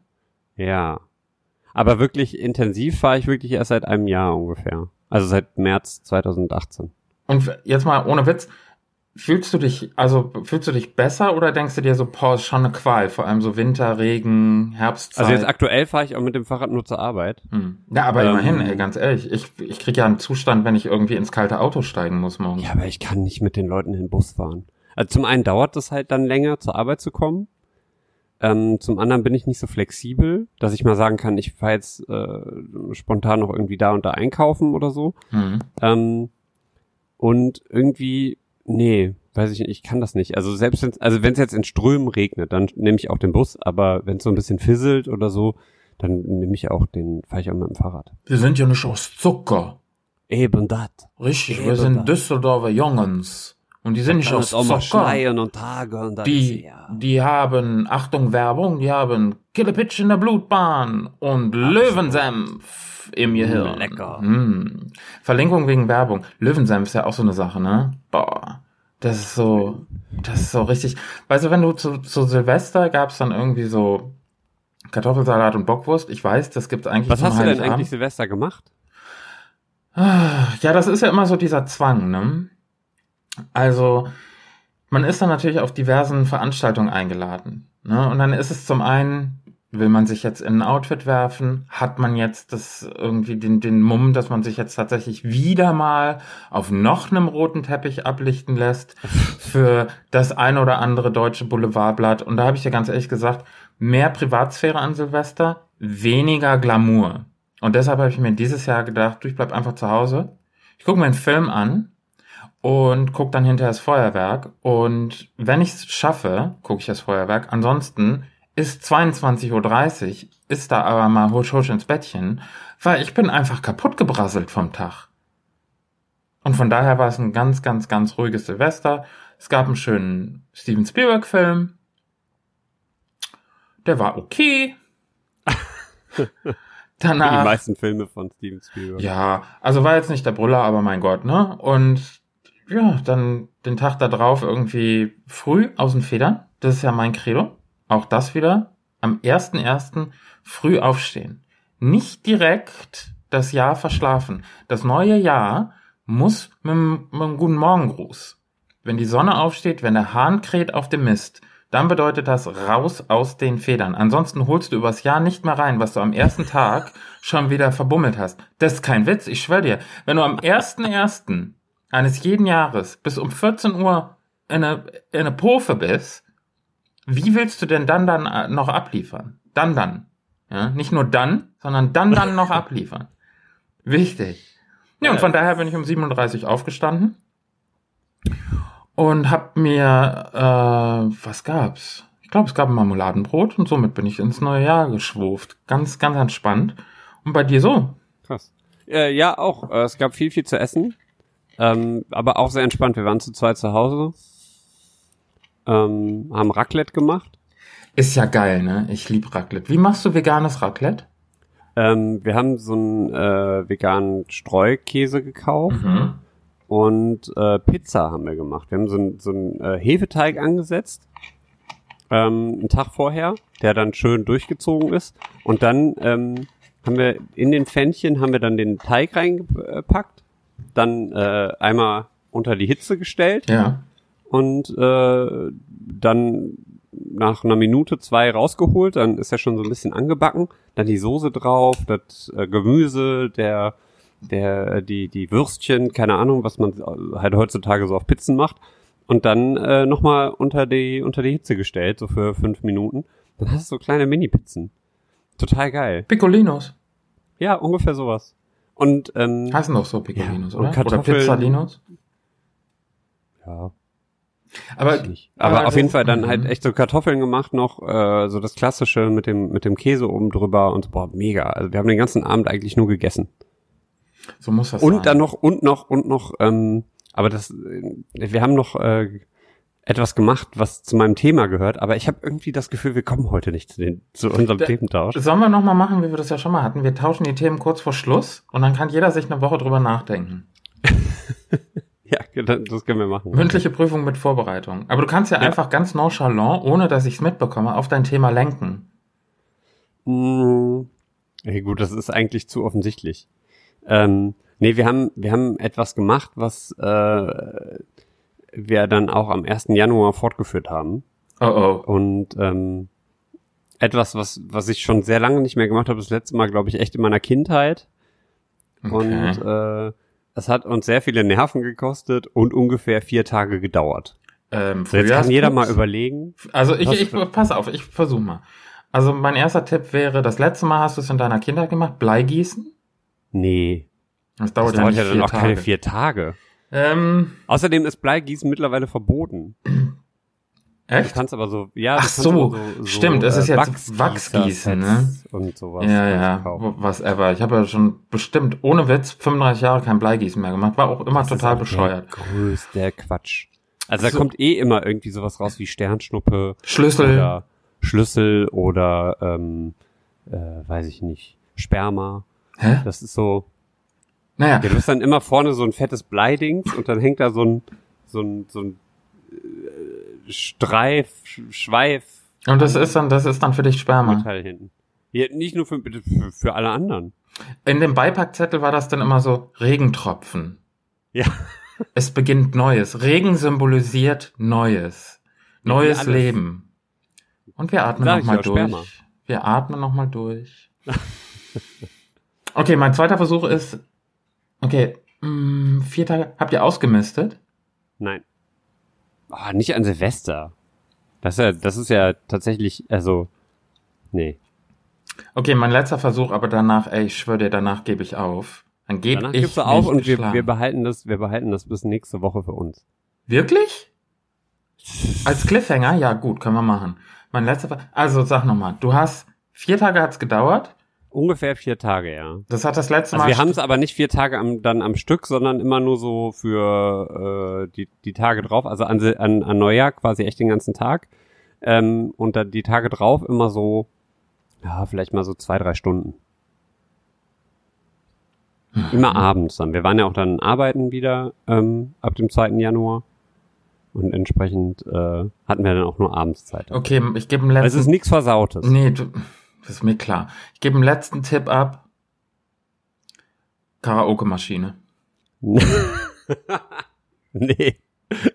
Ja. Aber wirklich intensiv fahre ich wirklich erst seit einem Jahr ungefähr. Also seit März 2018. Und jetzt mal ohne Witz, fühlst du dich, also fühlst du dich besser oder denkst du dir so, boah, ist schon eine Qual, vor allem so Winter, Regen, Herbstzeit? Also jetzt aktuell fahre ich auch mit dem Fahrrad nur zur Arbeit. hm. Ja, aber Ähm, immerhin, ey, ganz ehrlich, ich, ich krieg ja einen Zustand, wenn ich irgendwie ins kalte Auto steigen muss morgens. Ja, aber ich kann nicht mit den Leuten in den Bus fahren. Also zum einen dauert es halt dann länger, zur Arbeit zu kommen. Ähm, zum anderen bin ich nicht so flexibel, dass ich mal sagen kann, ich fahre jetzt äh, spontan noch irgendwie da und da einkaufen oder so. Mhm. Ähm, und irgendwie, nee, weiß ich nicht, ich kann das nicht. Also selbst wenn also wenn es jetzt in Strömen regnet, dann nehme ich auch den Bus, aber wenn es so ein bisschen fisselt oder so, dann nehme ich auch den, fahre ich auch mit dem Fahrrad. Wir sind ja nicht aus Zucker. Eben das. Richtig, Eben wir sind das. Düsseldorfer Jungens. Und die sind nicht aus Zucker. und Tage und dann Die, die haben, Achtung Werbung, die haben Killepitch in der Blutbahn und Löwensenf im Gehirn. lecker. Mm. Verlinkung wegen Werbung. Löwensenf ist ja auch so eine Sache, ne? Boah. Das ist so, das ist so richtig. Weißt du, wenn du zu, zu Silvester gab's dann irgendwie so Kartoffelsalat und Bockwurst. Ich weiß, das gibt's eigentlich Was hast du denn eigentlich Silvester gemacht? Ja, das ist ja immer so dieser Zwang, ne? Also, man ist dann natürlich auf diversen Veranstaltungen eingeladen. Ne? Und dann ist es zum einen, will man sich jetzt in ein Outfit werfen, hat man jetzt das irgendwie den, den Mumm, dass man sich jetzt tatsächlich wieder mal auf noch einem roten Teppich ablichten lässt für das ein oder andere deutsche Boulevardblatt. Und da habe ich dir ganz ehrlich gesagt, mehr Privatsphäre an Silvester, weniger Glamour. Und deshalb habe ich mir dieses Jahr gedacht, du, ich bleib einfach zu Hause. Ich gucke mir einen Film an und guck dann hinterher das Feuerwerk. Und wenn ich es schaffe, gucke ich das Feuerwerk. Ansonsten ist 22.30 Uhr, ist da aber mal husch husch ins Bettchen, weil ich bin einfach kaputt gebrasselt vom Tag. Und von daher war es ein ganz, ganz, ganz ruhiges Silvester. Es gab einen schönen Steven Spielberg-Film. Der war okay. (laughs) Die Danach. meisten Filme von Steven Spielberg. Ja, also war jetzt nicht der Brüller, aber mein Gott, ne? Und ja, dann den Tag da drauf irgendwie früh aus den Federn. Das ist ja mein Credo. Auch das wieder am 1.1. früh aufstehen. Nicht direkt das Jahr verschlafen. Das neue Jahr muss mit, einem- mit einem guten Morgengruß. Wenn die Sonne aufsteht, wenn der Hahn kräht auf dem Mist, dann bedeutet das raus aus den Federn. Ansonsten holst du übers Jahr nicht mehr rein, was du am ersten Tag schon wieder verbummelt hast. Das ist kein Witz, ich schwör dir. Wenn du am 1.1. eines jeden Jahres bis um 14 Uhr in eine, in eine Pofe bist, wie willst du denn dann dann äh, noch abliefern? Dann dann. Ja, nicht nur dann, sondern dann dann noch abliefern. (laughs) Wichtig. Ja, und von daher bin ich um 37 aufgestanden und hab mir, äh, was gab's? Ich glaube, es gab ein Marmeladenbrot und somit bin ich ins neue Jahr geschwurft. Ganz, ganz entspannt. Und bei dir so? Krass. Äh, ja, auch. Äh, es gab viel, viel zu essen. Ähm, aber auch sehr entspannt. Wir waren zu zweit zu Hause. Ähm, haben Raclette gemacht. Ist ja geil, ne? Ich lieb Raclette. Wie machst du veganes Raclette? Ähm, wir haben so einen äh, veganen Streukäse gekauft Mhm. und äh, Pizza haben wir gemacht. Wir haben so einen so einen, äh, Hefeteig angesetzt, ähm, einen Tag vorher, der dann schön durchgezogen ist. Und dann ähm, haben wir in den Pfännchen haben wir dann den Teig reingepackt, dann äh, einmal unter die Hitze gestellt Ja. Und äh, dann nach einer Minute, zwei rausgeholt, dann ist er schon so ein bisschen angebacken, dann die Soße drauf, das äh, Gemüse, der, der, die, die Würstchen, keine Ahnung, was man halt heutzutage so auf Pizzen macht und dann äh, nochmal unter die, unter die Hitze gestellt, so für fünf Minuten. Dann hast du so kleine Mini-Pizzen. Total geil. Piccolinos. Ja, ungefähr sowas. Und, ähm, Heißen doch so Piccolinos, Ja, oder? Oder. Pizzalinos? ja, Aber. Aber aber auf jeden Fall dann mhm. halt echt so Kartoffeln gemacht noch, äh, so das klassische mit dem mit dem Käse oben drüber und boah, mega. Also wir haben den ganzen Abend eigentlich nur gegessen. so muss das sein. Und dann noch und noch und noch ähm, aber das äh, wir haben noch äh, etwas gemacht, was zu meinem Thema gehört, aber ich habe irgendwie das Gefühl, wir kommen heute nicht zu, den, zu unserem Da- Thementausch. Sollen wir nochmal machen, wie wir das ja schon mal hatten? Wir tauschen die Themen kurz vor Schluss und dann kann jeder sich eine Woche drüber nachdenken. (laughs) Ja, das können wir machen. Mündliche Prüfung mit Vorbereitung. Aber du kannst ja, Ja. einfach ganz nonchalant, ohne dass ich es mitbekomme, auf dein Thema lenken. Mm, ja, gut, das ist eigentlich zu offensichtlich. Ähm, nee, wir haben, wir haben etwas gemacht, was äh, wir dann auch am 1. Januar fortgeführt haben. Oh oh. Und ähm, etwas, was, was ich schon sehr lange nicht mehr gemacht habe, das letzte Mal, glaube ich, echt in meiner Kindheit. Okay. Und äh, es hat uns sehr viele Nerven gekostet und ungefähr vier Tage gedauert. Ähm, So, jetzt kann jeder mal überlegen. Also ich, ich pass auf, ich versuche mal. Also mein erster Tipp wäre, das letzte Mal hast du es in deiner Kindheit gemacht, Bleigießen. Nee, Das das dauert ja dauert ja dann auch Tage. keine vier Tage. Ähm, Außerdem ist Bleigießen mittlerweile verboten. (clears throat) Du echt? kannst aber so, ja, Ach du so, so, so stimmt, es ist äh, jetzt Wachsgießen, ne? Und sowas. Ja, du ja, was ever. Ich habe ja schon bestimmt, ohne Witz, 35 Jahre kein Bleigießen mehr gemacht. War auch immer Das ist total aber bescheuert. Der größte Quatsch. Also da So. kommt eh immer irgendwie sowas raus wie Sternschnuppe Schlüssel. oder Schlüssel oder ähm, äh, weiß ich nicht, Sperma. Hä? Das ist so, Naja, ja, du hast dann immer vorne so ein fettes Bleidings und dann hängt da so ein so ein so ein äh, Streif, Sch- Schweif und das ist dann, das ist dann für dich Sperma. Ja, nicht nur für, für, für alle anderen. In dem Beipackzettel war das dann immer so Regentropfen. Ja. (laughs) Es beginnt Neues. Regen symbolisiert Neues. Ja, Neues alles. Leben. Und wir atmen nochmal ja, durch. Sperma. Wir atmen nochmal durch. (laughs) okay, mein zweiter Versuch ist, okay, mh, vier Tage, habt ihr ausgemistet? Nein. Ah, nicht an Silvester. Das ist ja, das ist ja tatsächlich, also, nee. Okay, mein letzter Versuch, aber danach, ey, ich schwöre dir, danach gebe ich auf. Dann gebe Danach ich gibst du auf und wir, wir behalten das, wir behalten das bis nächste Woche für uns. Wirklich? Als Cliffhanger? Ja, gut, können wir machen. Mein letzter Ver Also sag nochmal, du hast, vier Tage hat's gedauert. Ungefähr vier Tage, ja. Das hat das letzte Also Mal. wir haben es aber nicht vier Tage am, dann am Stück, sondern immer nur so für äh, die, die Tage drauf, also an, an, an Neujahr quasi echt den ganzen Tag. Ähm, und dann die Tage drauf immer so, ja, vielleicht mal so zwei, drei Stunden. Immer abends dann. Wir waren ja auch dann arbeiten wieder ähm, ab dem 2. Januar. Und entsprechend äh, hatten wir dann auch nur abends Zeit. Okay, ich gebe Es letzten. ist nichts Versautes. nee, du, ist mir klar. Ich gebe einen letzten Tipp ab. Karaoke-Maschine. (laughs) nee.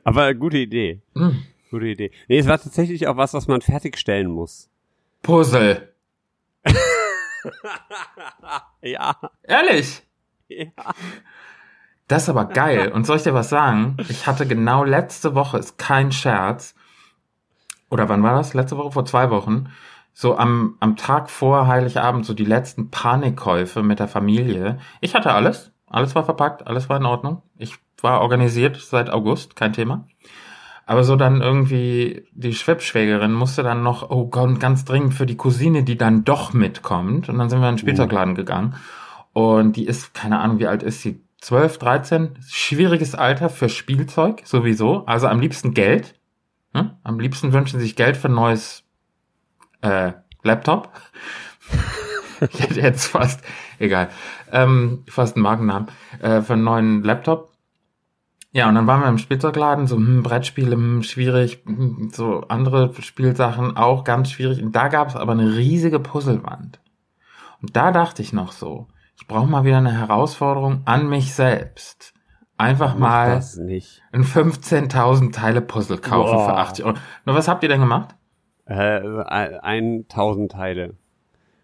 Aber gute Idee. Hm. Gute Idee. Nee, es war tatsächlich auch was, was man fertigstellen muss. Puzzle. (laughs) Ja. Ehrlich? ja. Das ist aber geil. Und soll ich dir was sagen? Ich hatte genau letzte Woche, ist kein Scherz. Oder wann war das? Letzte Woche? Vor zwei Wochen. So am, am Tag vor Heiligabend, so die letzten Panikkäufe mit der Familie. Ich hatte alles. Alles war verpackt, alles war in Ordnung. Ich war organisiert seit August, kein Thema. Aber so dann irgendwie, die Schwibschwägerin musste dann noch, oh Gott, ganz dringend für die Cousine, die dann doch mitkommt. Und dann sind wir in den Spielzeugladen gegangen. Und die ist, keine Ahnung, wie alt ist sie? 12, 13? Schwieriges Alter für Spielzeug, sowieso. Also am liebsten Geld. Hm? Am liebsten wünschen sie sich Geld für ein neues äh, Laptop. (laughs) ich hätte jetzt fast, egal, ähm, fast einen Markennamen, äh, für einen neuen Laptop. Ja, und dann waren wir im Spielzeugladen, so hm, Brettspiele, hm, schwierig, hm, so andere Spielsachen auch ganz schwierig. Und da gab es aber eine riesige Puzzlewand. Und da dachte ich noch so, ich brauche mal wieder eine Herausforderung an mich selbst. Einfach mal nicht. ein 15.000 Teile Puzzle kaufen für Boah. 80 Euro. Nur was habt ihr denn gemacht? Äh, 1000 Teile.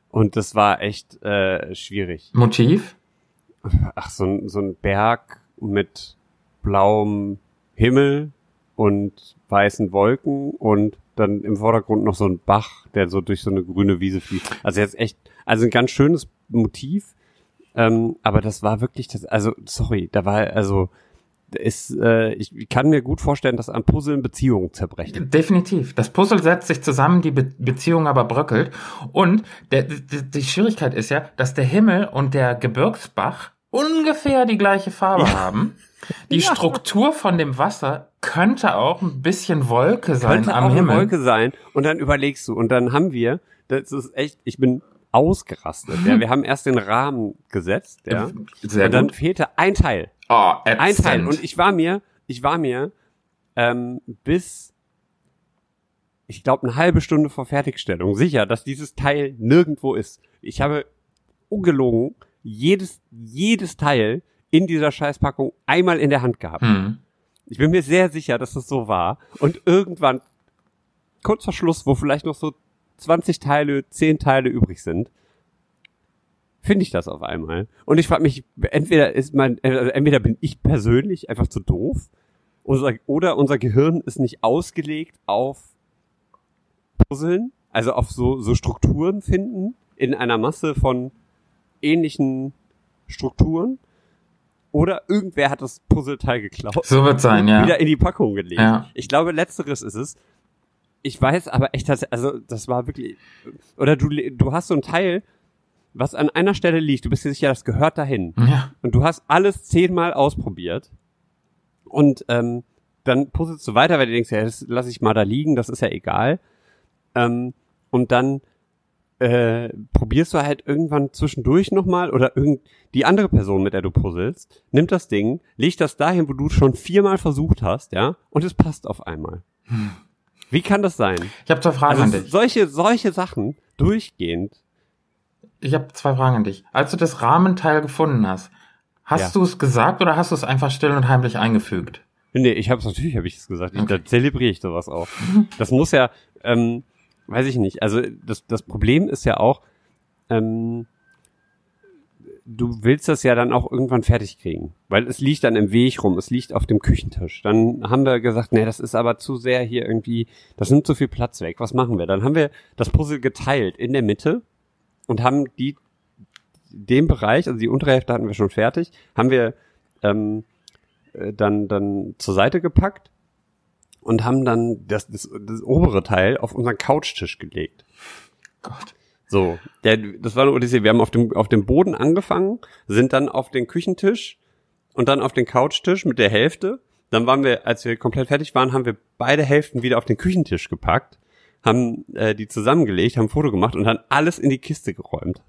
Und das war echt äh, schwierig. Motiv? Ach, so ein, so ein Berg mit blauem Himmel und weißen Wolken und dann im Vordergrund noch so ein Bach, der so durch so eine grüne Wiese fließt. Also jetzt echt, also ein ganz schönes Motiv. Ähm, aber das war wirklich das, also sorry, da war also ist, äh, ich kann mir gut vorstellen, dass an Puzzeln Beziehungen zerbrechen. Definitiv. Das Puzzle setzt sich zusammen, die Be Beziehung aber bröckelt. Und der, die, die Schwierigkeit ist ja, dass der Himmel und der Gebirgsbach ungefähr die gleiche Farbe haben. Die Ja. Struktur von dem Wasser könnte auch ein bisschen Wolke sein Könnte am auch Himmel. Wolke sein. Und dann überlegst du, und dann haben wir, das ist echt, ich bin ausgerastet. Ja, (laughs) wir haben erst den Rahmen gesetzt, ja. Sehr und dann gut. fehlte ein Teil. Oh, Ein. Teil. Und ich war mir, ich war mir ähm, bis, ich glaube, eine halbe Stunde vor Fertigstellung sicher, dass dieses Teil nirgendwo ist. Ich habe ungelogen jedes, jedes Teil in dieser Scheißpackung einmal in der Hand gehabt. hm. Ich bin mir sehr sicher, dass das so war. Und irgendwann, kurz vor Schluss, wo vielleicht noch so 20 Teile, 10 Teile übrig sind, finde ich das auf einmal. Und ich frage mich, entweder ist mein, also entweder bin ich persönlich einfach zu doof, unser, oder unser Gehirn ist nicht ausgelegt auf Puzzeln, also auf so, so Strukturen finden in einer Masse von ähnlichen Strukturen. Oder irgendwer hat das Puzzleteil geklaut. So wird sein, ja. Wieder in die Packung gelegt. Ja. Ich glaube, letzteres ist es. Ich weiß aber echt, also das war wirklich, oder du, du hast so ein Teil, was an einer Stelle liegt, du bist dir sicher, das gehört dahin. Ja. Und du hast alles zehnmal ausprobiert. Und ähm, dann puzzelst du weiter, weil du denkst, ja, das lass ich mal da liegen, das ist ja egal. Ähm, und dann äh, probierst du halt irgendwann zwischendurch nochmal oder irgend die andere Person, mit der du puzzelst, nimmt das Ding, legt das dahin, wo du schon viermal versucht hast, ja, und es passt auf einmal. Wie kann das sein? Ich habe zwei Fragen Also an dich. solche, solche Sachen durchgehend. Ich habe zwei Fragen an dich. Als du das Rahmenteil gefunden hast, hast Ja. du es gesagt oder hast du es einfach still und heimlich eingefügt? Nee, ich hab's natürlich, habe ich es gesagt. Ich, Okay. Da zelebriere ich sowas auch. (laughs) Das muss ja, ähm, weiß ich nicht. Also das, das Problem ist ja auch, ähm, du willst das ja dann auch irgendwann fertig kriegen, weil es liegt dann im Weg rum, es liegt auf dem Küchentisch. Dann haben wir gesagt, nee, das ist aber zu sehr hier irgendwie, das nimmt zu viel Platz weg. Was machen wir? Dann haben wir das Puzzle geteilt in der Mitte und haben die den Bereich, also die untere Hälfte hatten wir schon fertig, haben wir ähm, äh, dann dann zur Seite gepackt und haben dann das, das, das obere Teil auf unseren Couchtisch gelegt. Gott. So, der, das war eine Odyssee. Wir haben auf dem, auf dem Boden angefangen, sind dann auf den Küchentisch und dann auf den Couchtisch mit der Hälfte. Dann waren wir, als wir komplett fertig waren, haben wir beide Hälften wieder auf den Küchentisch gepackt, haben äh, die zusammengelegt, haben ein Foto gemacht und dann alles in die Kiste geräumt.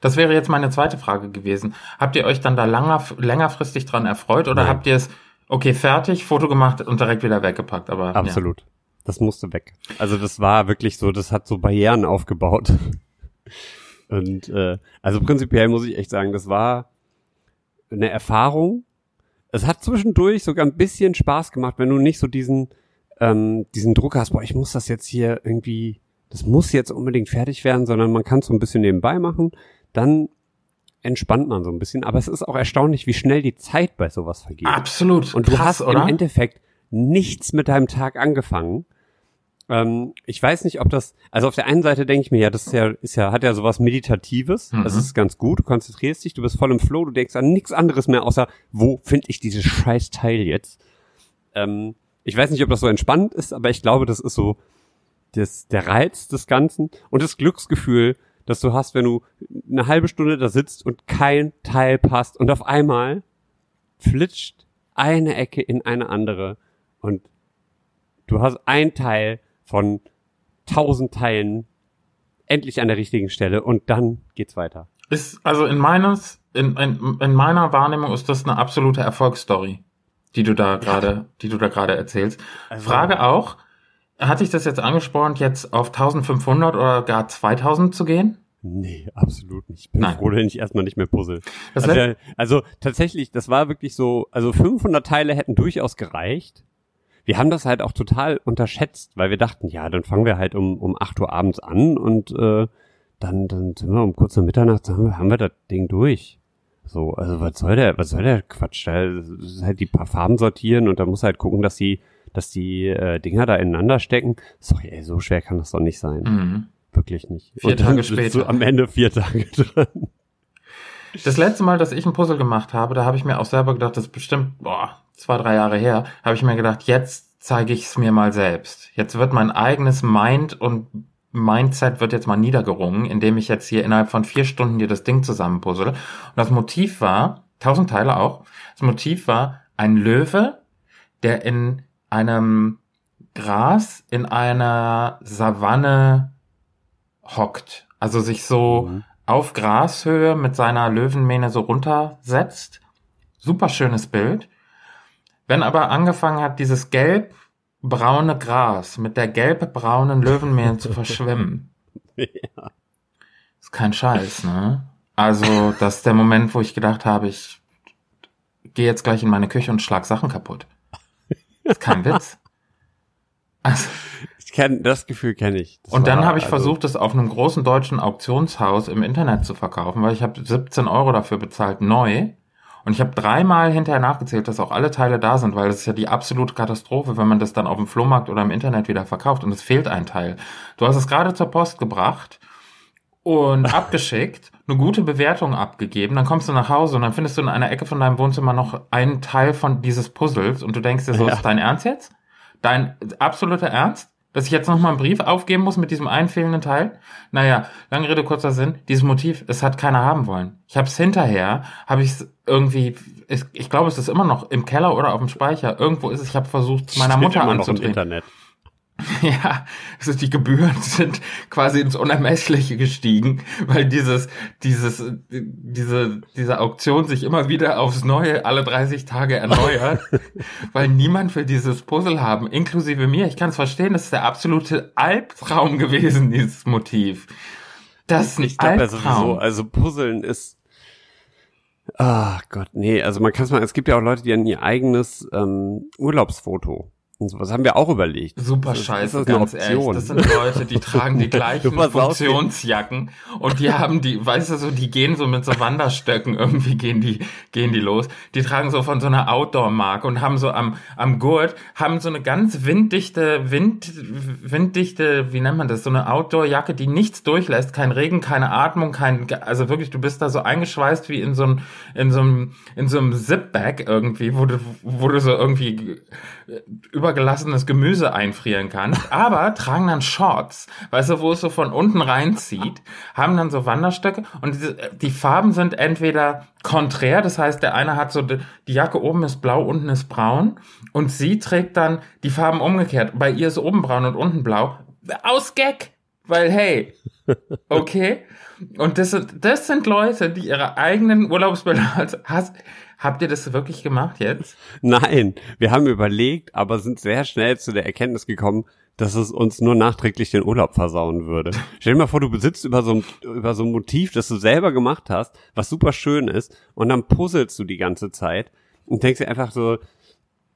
Das wäre jetzt meine zweite Frage gewesen. Habt ihr euch dann da langer, längerfristig dran erfreut oder Nein. habt ihr es, okay, fertig, Foto gemacht und direkt wieder weggepackt? Aber Absolut. Das musste weg. Also das war wirklich so, das hat so Barrieren aufgebaut. (laughs) Und äh, also prinzipiell muss ich echt sagen, das war eine Erfahrung. Es hat zwischendurch sogar ein bisschen Spaß gemacht, wenn du nicht so diesen ähm, diesen Druck hast, boah, ich muss das jetzt hier irgendwie, das muss jetzt unbedingt fertig werden, sondern man kann es so ein bisschen nebenbei machen, dann entspannt man so ein bisschen. Aber es ist auch erstaunlich, wie schnell die Zeit bei sowas vergeht. Absolut. Und du Krass, hast oder? im Endeffekt nichts mit deinem Tag angefangen. Ähm, ich weiß nicht, ob das, also auf der einen Seite denke ich mir, ja, das ist ja, ist ja, hat ja sowas Meditatives. Mhm. Das ist ganz gut. Du konzentrierst dich, du bist voll im Flow, du denkst an nichts anderes mehr, außer, wo finde ich dieses scheiß Teil jetzt? Ähm, ich weiß nicht, ob das so entspannend ist, aber ich glaube, das ist so das, der Reiz des Ganzen und das Glücksgefühl, das du hast, wenn du eine halbe Stunde da sitzt und kein Teil passt und auf einmal flitscht eine Ecke in eine andere und du hast ein Teil von tausend Teilen endlich an der richtigen Stelle und dann geht's weiter. Ist, also in meines, in, in, in meiner Wahrnehmung ist das eine absolute Erfolgsstory, die du da gerade, die du da gerade erzählst. Also- Frage auch, hat dich das jetzt angespornt, jetzt auf 1500 oder gar 2000 zu gehen? Nee, absolut nicht. Ich bin Nein. froh, wenn ich erstmal nicht mehr puzzle. Also, let- also tatsächlich, das war wirklich so, also 500 Teile hätten durchaus gereicht. Wir haben das halt auch total unterschätzt, weil wir dachten, ja, dann fangen wir halt um, um 8 Uhr abends an und äh, dann, dann sind wir um kurz nach Mitternacht, haben wir das Ding durch. So, also was soll der, was soll der Quatsch? Da ist halt die paar Farben sortieren und da muss halt gucken, dass die, dass die äh, Dinger da ineinander stecken. Sorry, ey, so schwer kann das doch nicht sein. Mhm. Wirklich nicht. Vier und Tage später. Du am Ende vier Tage (laughs) dran. Das letzte Mal, dass ich ein Puzzle gemacht habe, da habe ich mir auch selber gedacht, das ist bestimmt boah, zwei, drei Jahre her, habe ich mir gedacht, jetzt zeige ich es mir mal selbst. Jetzt wird mein eigenes Mind und Mindset wird jetzt mal niedergerungen, indem ich jetzt hier innerhalb von vier Stunden hier das Ding zusammenpuzzle. Und das Motiv war, tausend Teile auch, das Motiv war ein Löwe, der in einem Gras in einer Savanne hockt. Also sich so Mhm. auf Grashöhe mit seiner Löwenmähne so runtersetzt. Super schönes Bild. Wenn aber angefangen hat, dieses gelb-braune Gras mit der gelb-braunen Löwenmähne zu (laughs) verschwimmen. Ist kein Scheiß, ne? Also, das ist der Moment, wo ich gedacht habe, ich gehe jetzt gleich in meine Küche und schlag Sachen kaputt. Ist kein Witz. Also, Ich kenn, das Gefühl kenne ich. Das und dann habe ich also- versucht, es auf einem großen deutschen Auktionshaus im Internet zu verkaufen, weil ich habe 17 Euro dafür bezahlt, neu. Und ich habe dreimal hinterher nachgezählt, dass auch alle Teile da sind, weil das ist ja die absolute Katastrophe, wenn man das dann auf dem Flohmarkt oder im Internet wieder verkauft und es fehlt ein Teil. Du hast es gerade zur Post gebracht und (laughs) abgeschickt, eine gute Bewertung abgegeben, dann kommst du nach Hause und dann findest du in einer Ecke von deinem Wohnzimmer noch einen Teil von dieses Puzzles und du denkst dir so, Ja. ist dein Ernst jetzt? Dein absoluter Ernst? Dass ich jetzt noch mal einen Brief aufgeben muss mit diesem einen fehlenden Teil? Naja, lange Rede, kurzer Sinn. Dieses Motiv, es hat keiner haben wollen. Ich habe es hinterher, habe ich irgendwie, ich, ich glaube, es ist immer noch im Keller oder auf dem Speicher. Irgendwo ist es, ich habe versucht, es meiner Mutter noch im. Internet. (laughs) Ja, also die Gebühren sind quasi ins Unermessliche gestiegen, weil dieses, dieses, diese, diese Auktion sich immer wieder aufs Neue alle 30 Tage erneuert, (laughs) weil niemand will dieses Puzzle haben, inklusive mir. Ich kann es verstehen, das ist der absolute Albtraum gewesen, dieses Motiv. Das ist ein Ich glaube ja Albtraum. sowieso, also Puzzeln ist. Ah Gott, nee, also man kann es mal, es gibt ja auch Leute, die haben ihr eigenes ähm, Urlaubsfoto. Und sowas haben wir auch überlegt. Super scheiße, das ganz ehrlich. Das sind Leute, die (laughs) tragen die gleichen Funktionsjacken und die haben die, weißt du so, die gehen so mit so Wanderstöcken, irgendwie gehen die, gehen die los. Die tragen so von so einer Outdoor-Marke und haben so am, am Gurt, haben so eine ganz winddichte, Wind, winddichte, wie nennt man das, so eine Outdoor-Jacke, die nichts durchlässt, kein Regen, keine Atmung, kein, also wirklich, du bist da so eingeschweißt wie in so einem, in so einem, in so einem Zip-Bag irgendwie, wo du, wo du so irgendwie übergelassenes Gemüse einfrieren kannst, aber tragen dann Shorts, weißt du, wo es so von unten reinzieht, haben dann so Wanderstöcke und diese, die Farben sind entweder konträr, das heißt, der eine hat so, die die Jacke oben ist blau, unten ist braun und sie trägt dann die Farben umgekehrt. Bei ihr ist oben braun und unten blau. Aus Gag! Weil, hey, okay. Und das sind, das sind Leute, die ihre eigenen Urlaubsbilder als, hast, habt ihr das wirklich gemacht jetzt? Nein, wir haben überlegt, aber sind sehr schnell zu der Erkenntnis gekommen, dass es uns nur nachträglich den Urlaub versauen würde. Stell dir mal vor, du besitzt über so ein, über so ein Motiv, das du selber gemacht hast, was super schön ist, und dann puzzelst du die ganze Zeit und denkst dir einfach so,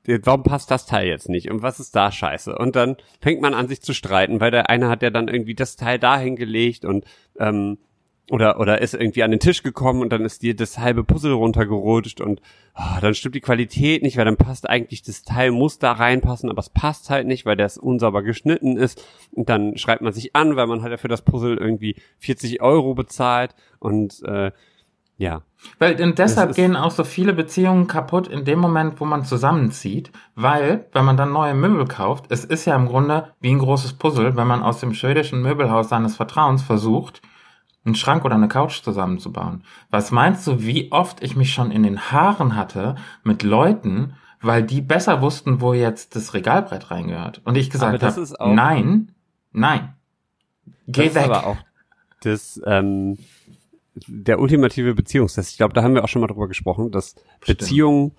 warum passt das Teil jetzt nicht und was ist da scheiße? Und dann fängt man an sich zu streiten, weil der eine hat ja dann irgendwie das Teil dahin gelegt und ähm, oder oder ist irgendwie an den Tisch gekommen und dann ist dir das halbe Puzzle runtergerutscht und ah, dann stimmt die Qualität nicht, weil dann passt eigentlich das Teil muss da reinpassen, aber es passt halt nicht, weil das unsauber geschnitten ist. Und dann schreibt man sich an, weil man hat ja für das Puzzle irgendwie 40 Euro bezahlt und äh, ja, Weil und deshalb gehen auch so viele Beziehungen kaputt in dem Moment, wo man zusammenzieht, weil, wenn man dann neue Möbel kauft, es ist ja im Grunde wie ein großes Puzzle, wenn man aus dem schwedischen Möbelhaus seines Vertrauens versucht, einen Schrank oder eine Couch zusammenzubauen. Was meinst du, wie oft ich mich schon in den Haaren hatte mit Leuten, weil die besser wussten, wo jetzt das Regalbrett reingehört. Und ich gesagt habe, nein, nein, geh das weg. ist aber auch das ähm, der ultimative Beziehungstest. Ich glaube, da haben wir auch schon mal drüber gesprochen, dass Stimmt. Beziehungen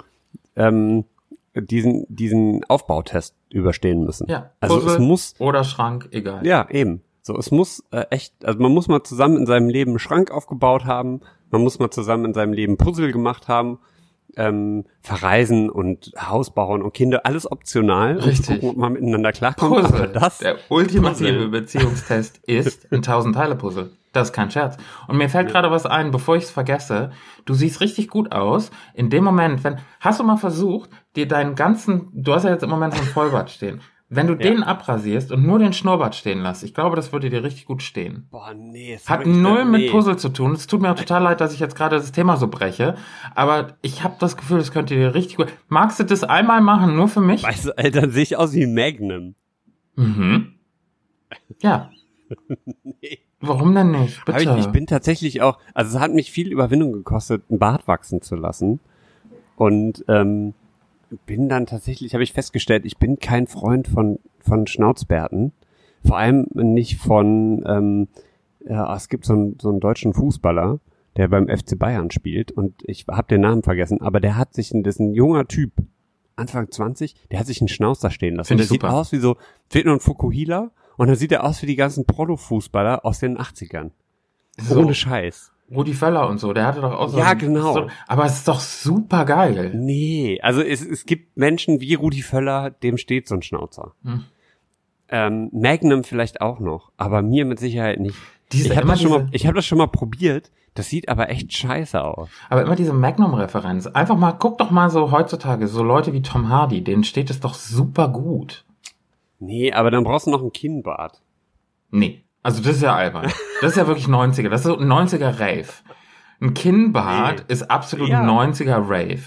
ähm, diesen diesen Aufbautest überstehen müssen. ja, also Puzzle es muss oder Schrank, egal. ja eben so es muss äh, echt also man muss mal zusammen in seinem Leben einen Schrank aufgebaut haben, man muss mal zusammen in seinem Leben Puzzle gemacht haben. Ähm, verreisen und Haus bauen und Kinder, alles optional. Richtig. Und gucken, ob man miteinander klarkommt. Puzzle. Aber das, der ultimative Puzzle. Beziehungstest ist ein 1000-Teile-Puzzle. Das ist kein Scherz. Und mir fällt gerade was ein, bevor ich es vergesse. Du siehst richtig gut aus. In dem Moment, wenn, hast du mal versucht, dir deinen ganzen, du hast ja jetzt im Moment so einen Vollbart stehen. Wenn du den abrasierst und nur den Schnurrbart stehen lässt, ich glaube, das würde dir richtig gut stehen. boah, nee, das Hat null mit nee. Puzzle zu tun. Es tut mir auch total leid, dass ich jetzt gerade das Thema so breche. Aber ich habe das Gefühl, das könnte dir richtig gut. Magst du das einmal machen, nur für mich? Weißt du, Alter, sehe ich aus wie Magnum. Mhm. Ja. (laughs) Nee. Warum denn nicht? Bitte. ich, ich bin tatsächlich auch, also es hat mich viel Überwindung gekostet, einen Bart wachsen zu lassen. Und ähm, bin dann tatsächlich, habe ich festgestellt, ich bin kein Freund von, von Schnauzbärten. Vor allem nicht von, ähm, ja, es gibt so einen, so einen deutschen Fußballer, der beim FC Bayern spielt und ich habe den Namen vergessen, aber der hat sich, das ist ein junger Typ, Anfang 20, der hat sich einen Schnauzer stehen lassen. Finde der ich sieht super. aus wie so, fehlt nur ein Fukuhila und dann sieht er aus wie die ganzen Prolo-Fußballer aus den 80ern. So. Ohne Scheiß. Rudi Völler und so, der hatte doch auch so. Ja, ein- genau. So, aber es ist doch super geil. Nee, also es, es gibt Menschen wie Rudi Völler, dem steht so ein Schnauzer. Hm. Ähm, Magnum vielleicht auch noch, aber mir mit Sicherheit nicht. Diese, Ich habe das, schon mal- ich hab das schon mal probiert. Das sieht aber echt scheiße aus. Aber immer diese Magnum-Referenz. Einfach mal, guck doch mal so heutzutage, so Leute wie Tom Hardy, denen steht es doch super gut. Nee, aber dann brauchst du noch ein Kinnbart. Nee. Also das ist ja albern. Das ist ja wirklich 90er. Das ist so ein 90er Rave. Ein Kinnbart Nee. ist absolut Ja. ein 90er Rave.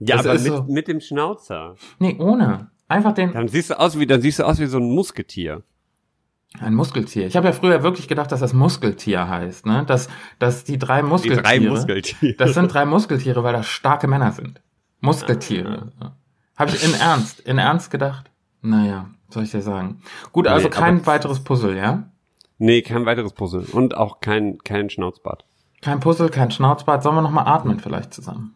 Ja, Das aber ist mit, so- mit dem Schnauzer. Nee, ohne. Einfach den, Dann siehst du aus wie, dann siehst du aus wie so ein Musketier. ein Muskeltier. Ich habe ja früher wirklich gedacht, dass das Muskeltier heißt, ne? Dass, dass die drei Muskeltiere. Muskeltiere. Das sind drei Muskeltiere, weil das starke Männer sind. Muskeltiere. Ah. Habe ich in Ernst, in Ernst gedacht? Naja, soll ich dir sagen. Gut, also Nee, kein weiteres Puzzle, ja? Nee, kein weiteres Puzzle. Und auch kein, kein Schnauzbart. Kein Puzzle, kein Schnauzbart. Sollen wir noch mal atmen vielleicht zusammen?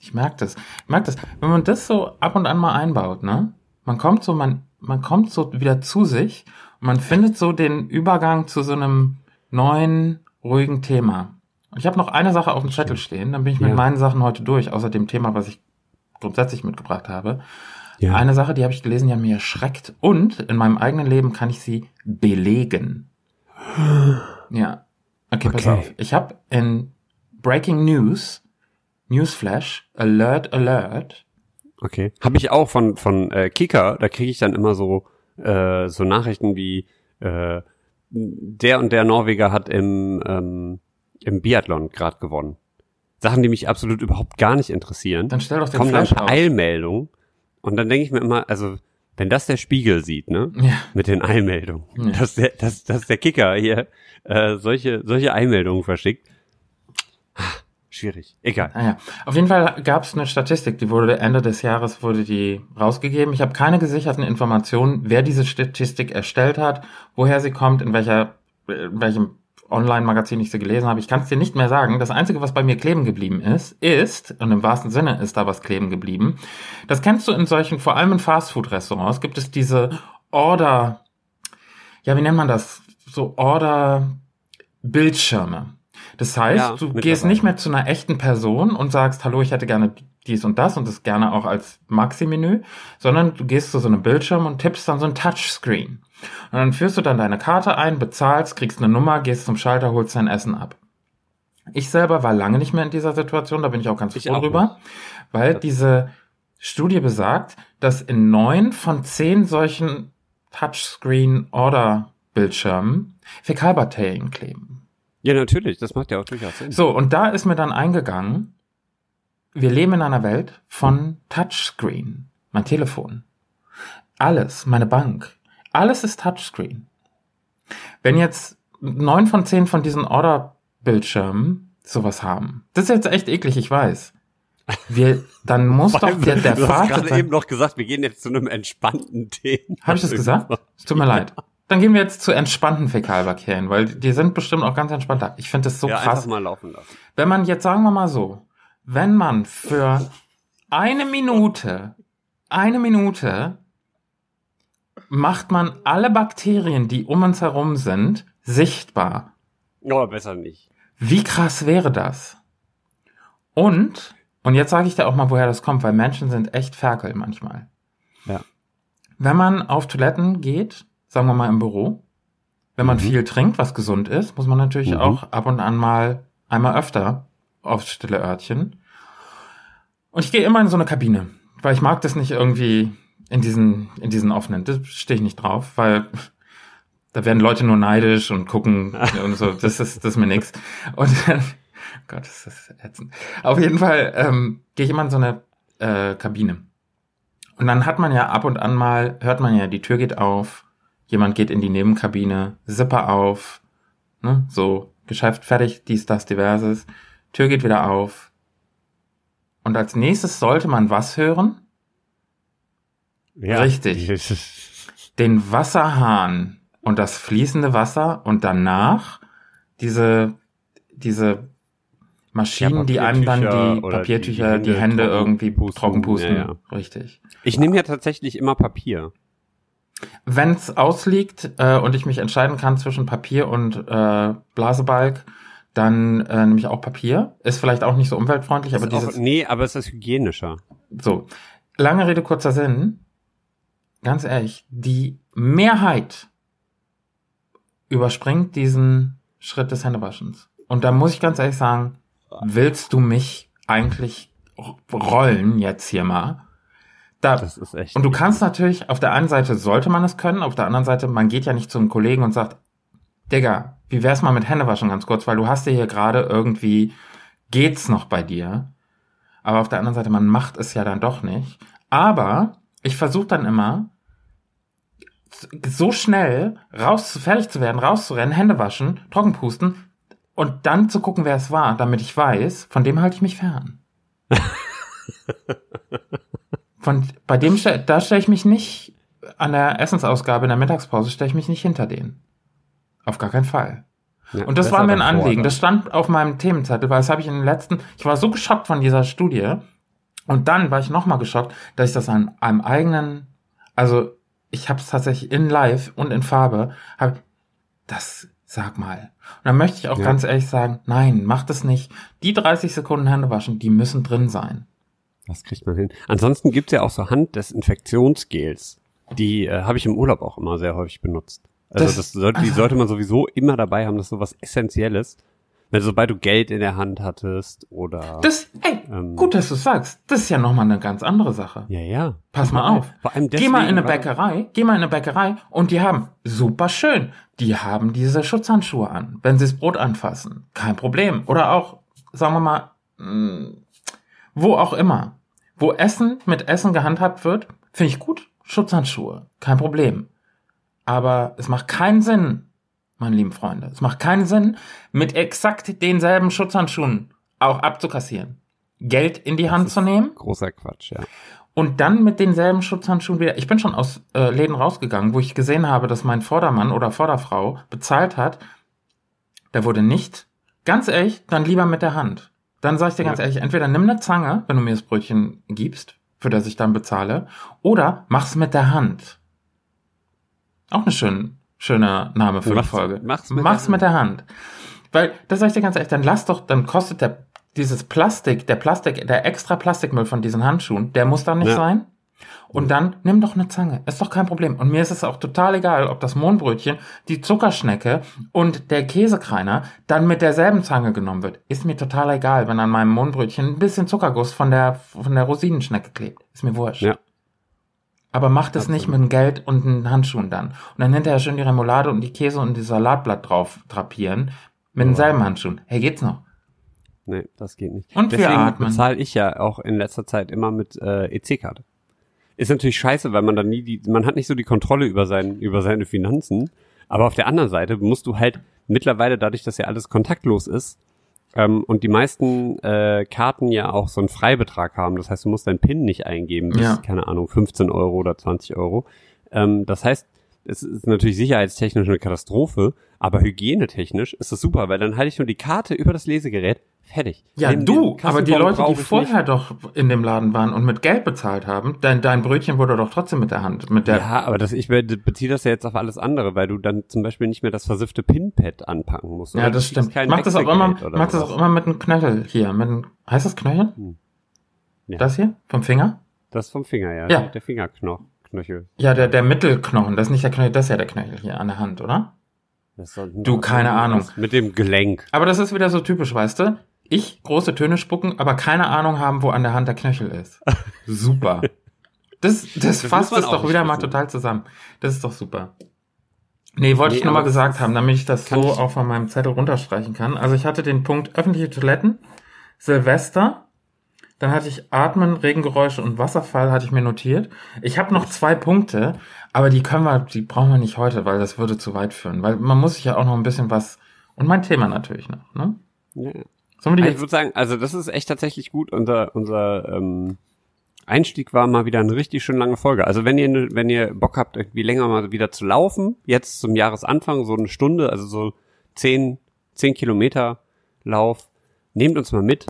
Ich merke das. Ich merke das. Wenn man das so ab und an mal einbaut, ne? Man kommt so, man, man kommt so wieder zu sich und man findet so den Übergang zu so einem neuen, ruhigen Thema. Und ich habe noch eine Sache auf dem Zettel stehen, dann bin ich mit Ja. meinen Sachen heute durch, außer dem Thema, was ich grundsätzlich mitgebracht habe. Ja. Eine Sache, die habe ich gelesen, die hat mich erschreckt. Und in meinem eigenen Leben kann ich sie belegen. (gasps) Ja. Okay, pass Okay. auf. Ich habe in Breaking News, Newsflash, Alert, Alert. Okay. Habe ich auch von, von äh, Kicker, da kriege ich dann immer so, äh, so Nachrichten wie äh, der und der Norweger hat im, ähm, im Biathlon gerade gewonnen. Sachen, die mich absolut überhaupt gar nicht interessieren. Dann stell doch den kommen dann Flash auf. Eilmeldungen und dann denke ich mir immer, also wenn das der Spiegel sieht, ne? Ja. Mit den Eilmeldungen, Ja. dass der, dass, dass der Kicker hier äh, solche, solche Eilmeldungen verschickt. Ah, Schwierig. Egal. Naja, auf jeden Fall gab es eine Statistik, die wurde Ende des Jahres wurde die rausgegeben. Ich habe keine gesicherten Informationen, wer diese Statistik erstellt hat, woher sie kommt, in welcher, in welchem Online-Magazin ich sie gelesen habe. Ich kann es dir nicht mehr sagen. Das Einzige, was bei mir kleben geblieben ist, ist, und im wahrsten Sinne ist da was kleben geblieben, das kennst du in solchen, vor allem in Fastfood-Restaurants, gibt es diese Order, ja, wie nennt man das? So Order-Bildschirme. Das heißt, Ja, du gehst nicht mehr zu einer echten Person und sagst, hallo, ich hätte gerne dies und das und das gerne auch als Maxi-Menü, sondern du gehst zu so einem Bildschirm und tippst dann so ein Touchscreen. Und dann führst du dann deine Karte ein, bezahlst, kriegst eine Nummer, gehst zum Schalter, holst dein Essen ab. Ich selber war lange nicht mehr in dieser Situation, da bin ich auch ganz Ich froh auch drüber, weil diese Studie besagt, dass in neun von zehn solchen Touchscreen-Order-Bildschirmen Fäkalbakterien kleben. Ja, natürlich, das macht ja auch durchaus Sinn. So, und da ist mir dann eingegangen, wir leben in einer Welt von Touchscreen. Mein Telefon. Alles, meine Bank. Alles ist Touchscreen. Wenn jetzt neun von zehn von diesen Order-Bildschirmen sowas haben, das ist jetzt echt eklig, ich weiß. Wir, dann (laughs) muss doch der, der du hast Vater gerade sein. eben noch gesagt, wir gehen jetzt zu einem entspannten (laughs) Thema. Habe ich das gesagt? Es tut mir leid. Dann gehen wir jetzt zu entspannten Fäkalbakterien, weil die sind bestimmt auch ganz entspannt. da. Ich finde das so ja, krass. einfach mal laufen lassen. Wenn man jetzt, sagen wir mal so, wenn man für eine Minute, eine Minute macht man alle Bakterien, die um uns herum sind, sichtbar. Aber besser nicht. Wie krass wäre das? Und, und jetzt sage ich dir auch mal, woher das kommt, weil Menschen sind echt Ferkel manchmal. Ja. Wenn man auf Toiletten geht, sagen wir mal im Büro, wenn man Mhm. viel trinkt, was gesund ist, muss man natürlich Mhm. auch ab und an mal einmal öfter aufs stille Örtchen. Und ich gehe immer in so eine Kabine, weil ich mag das nicht irgendwie in diesen, in diesen offenen. Das stehe ich nicht drauf, weil da werden Leute nur neidisch und gucken (laughs) und so. Das ist, das ist mir nix. Und dann, (laughs) Gott, ist das ätzend. Auf jeden Fall ähm, gehe ich immer in so eine äh, Kabine. Und dann hat man ja ab und an mal, hört man ja, die Tür geht auf, jemand geht in die Nebenkabine, Zipper auf, ne, so, Geschäft fertig, dies, das, diverses, Tür geht wieder auf. Und als nächstes sollte man was hören? Ja. Richtig. (laughs) Den Wasserhahn und das fließende Wasser und danach diese, diese Maschinen, Ja, die einem dann die Papiertücher, die- die, Hände, Hände irgendwie pusten. trocken pusten. Ja, Richtig. Ich nehme ja tatsächlich immer Papier. Wenn es ausliegt äh, und ich mich entscheiden kann zwischen Papier und äh, Blasebalg, dann äh, nehme ich auch Papier. Ist vielleicht auch nicht so umweltfreundlich, aber Ist auch, dieses nee, aber es ist hygienischer. so lange Rede kurzer Sinn. Ganz ehrlich, die Mehrheit überspringt diesen Schritt des Händewaschens. Und da muss ich ganz ehrlich sagen, willst du mich eigentlich rollen jetzt hier mal? Da, Das ist echt. und du kannst natürlich, auf der einen Seite sollte man es können, auf der anderen Seite, man geht ja nicht zu einem Kollegen und sagt, Digga, wie wär's mal mit Händewaschen ganz kurz, weil du hast ja hier gerade irgendwie, geht's noch bei dir? Aber auf der anderen Seite, man macht es ja dann doch nicht. Aber ich versuche dann immer, so schnell raus, fertig zu werden, rauszurennen, Hände waschen, trocken pusten und dann zu gucken, wer es war, damit ich weiß, von dem halte ich mich fern. (laughs) Von, bei dem, da stelle ich mich nicht an der Essensausgabe in der Mittagspause, stelle ich mich nicht hinter denen. Auf gar keinen Fall. Ja, Und das war mir ein Anliegen. dann. Das stand auf meinem Themenzettel, weil das habe ich in den letzten, ich war so geschockt von dieser Studie. Und dann war ich nochmal geschockt, dass ich das an einem eigenen, also ich habe es tatsächlich in Live und in Farbe, habe das, sag mal. Und dann möchte ich auch Ja. ganz ehrlich sagen, nein, macht es nicht. Die 30 Sekunden Hände waschen, die müssen drin sein. Das kriegt man hin. Ansonsten gibt's ja auch so Handdesinfektionsgels. Die äh, habe ich im Urlaub auch immer sehr häufig benutzt. Also Das- das, sollte, die sollte man sowieso immer dabei haben. Das ist so was Essentielles. Wenn sobald du Geld in der Hand hattest oder Das, ey, Ähm. gut, dass du sagst. Das ist ja nochmal eine ganz andere Sache. ja ja. Pass mal auf. Vor allem Geh mal in eine deswegen, weil- Bäckerei, geh mal in eine Bäckerei und die haben, super schön, die haben diese Schutzhandschuhe an, wenn sie das Brot anfassen. Kein Problem. Oder auch, sagen wir mal, mh, wo auch immer. Wo Essen mit Essen gehandhabt wird, finde ich gut. Schutzhandschuhe. Kein Problem. Aber es macht keinen Sinn, meine lieben Freunde. Es macht keinen Sinn, mit exakt denselben Schutzhandschuhen auch abzukassieren. Geld in die Hand ist zu nehmen Großer Quatsch, ja. und dann mit denselben Schutzhandschuhen wieder. Ich bin schon aus äh, Läden rausgegangen, wo ich gesehen habe, dass mein Vordermann oder Vorderfrau bezahlt hat. Da wurde nicht, ganz ehrlich, dann lieber mit der Hand. Dann sag ich dir ganz Ja. ehrlich, entweder nimm eine Zange, wenn du mir das Brötchen gibst, für das ich dann bezahle, oder mach's mit der Hand. Auch eine schön, schöner Name für Mach's- die Folge. mach's mit mach's der mit der Hand. Weil, das sag ich dir ganz ehrlich, dann lass doch, dann kostet der, dieses Plastik, der Plastik, der extra Plastikmüll von diesen Handschuhen, der muss dann nicht Ja. sein. Und dann nimm doch eine Zange. Ist doch kein Problem. Und mir ist es auch total egal, ob das Mohnbrötchen, die Zuckerschnecke und der Käsekreiner dann mit derselben Zange genommen wird. Ist mir total egal, wenn an meinem Mohnbrötchen ein bisschen Zuckerguss von der, von der Rosinenschnecke klebt. Ist mir wurscht. Ja. Aber macht es nicht mit dem Geld und den Handschuhen dann. Und dann hinterher schön die Remoulade und die Käse und die Salatblatt drauf drapieren. Mit denselben Handschuhen. Hey, geht's noch? Nee, das geht nicht. Und Deswegen bezahle ich ja auch in letzter Zeit immer mit äh, EC-Karte. Ist natürlich scheiße, weil man dann nie die, man hat nicht so die Kontrolle über sein, über seine Finanzen. Aber auf der anderen Seite musst du halt mittlerweile, dadurch, dass ja alles kontaktlos ist, ähm, und die meisten äh, Karten ja auch so einen Freibetrag haben. Das heißt, du musst deinen PIN nicht eingeben, bis, Ja. keine Ahnung, 15 Euro oder 20 Euro. Ähm, das heißt, es ist natürlich sicherheitstechnisch eine Katastrophe, aber hygienetechnisch ist das super, weil dann halte ich nur die Karte über das Lesegerät, fertig. Ja, Den- du, aber die Leute, die vorher nicht. doch in dem Laden waren und mit Geld bezahlt haben, dein, dein Brötchen wurde doch trotzdem mit der Hand, mit der, Ja, aber das, ich be- beziehe das ja jetzt auf alles andere, weil du dann zum Beispiel nicht mehr das versiffte Pinpad anpacken musst. ja, das stimmt. Mach das auch immer, mach das auch immer mit einem Knöchel hier, mit einem, heißt das Knöchel? Ja. Das hier? Vom Finger? Das vom Finger, ja. Ja. Der Fingerknochel. Ja, der, der Mittelknochen, das ist nicht der Knöchel, das ist ja der Knöchel hier an der Hand, oder? Du, keine Ahnung. Mit dem Gelenk. Aber das ist wieder so typisch, weißt du? Ich große Töne spucken, aber keine Ahnung haben, wo an der Hand der Knöchel ist. (laughs) Super. Das, das, muss fasst es doch wieder mal total zusammen. Das ist doch super. Nee, wollte Nee, ich nur mal das gesagt haben, damit ich das so ich- auch von meinem Zettel runterstreichen kann. Also ich hatte den Punkt öffentliche Toiletten, Silvester, dann hatte ich Atmen, Regengeräusche und Wasserfall hatte ich mir notiert. Ich habe noch zwei Punkte, aber die können wir, die brauchen wir nicht heute, weil das würde zu weit führen. Weil man muss sich ja auch noch ein bisschen was und mein Thema natürlich noch. Ne? Ja. Sollen wir die Ich jetzt würde sagen, also das ist echt tatsächlich gut. Unser, unser ähm, Einstieg war mal wieder eine richtig schön lange Folge. Also wenn ihr, wenn ihr Bock habt, irgendwie länger mal wieder zu laufen, jetzt zum Jahresanfang, so eine Stunde, also so zehn, zehn Kilometer Lauf, nehmt uns mal mit.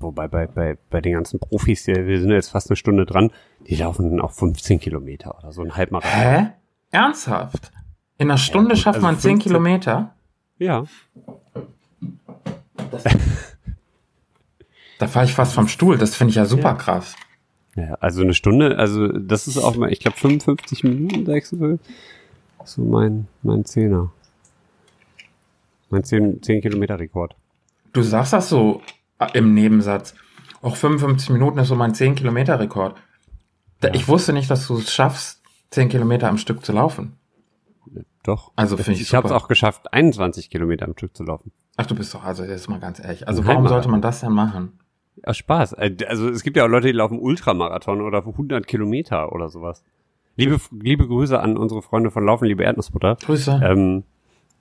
Wobei bei, bei, bei den ganzen Profis hier, wir sind jetzt fast eine Stunde dran, die laufen auch 15 Kilometer oder so ein Halbmarathon. Hä? Ernsthaft? In einer Stunde gut, schafft also man 10 15 Kilometer? Ja. (laughs) Da fahre ich fast vom Stuhl. Das finde ich ja super Ja. krass. Ja, also eine Stunde, also das ist auch mal, ich glaube 55 Minuten, sagst du, so mein, mein Zehner. Mein 10, 10 Kilometer Rekord. Du sagst das so äh, im Nebensatz. Auch 55 Minuten ist so mein 10 Kilometer Rekord. Da- Ich wusste nicht, dass du es schaffst, 10 Kilometer am Stück zu laufen. Doch. Also finde ich Ich habe es auch geschafft, 21 Kilometer am Stück zu laufen. Ach, du bist doch, also jetzt mal ganz ehrlich. Also warum sollte man das denn machen? Aus Spaß. Äh, Also es gibt ja auch Leute, die laufen Ultramarathon oder 100 Kilometer oder sowas. Liebe, liebe Grüße an unsere Freunde von Laufen, liebe Erdnussbutter. Grüße. Ähm,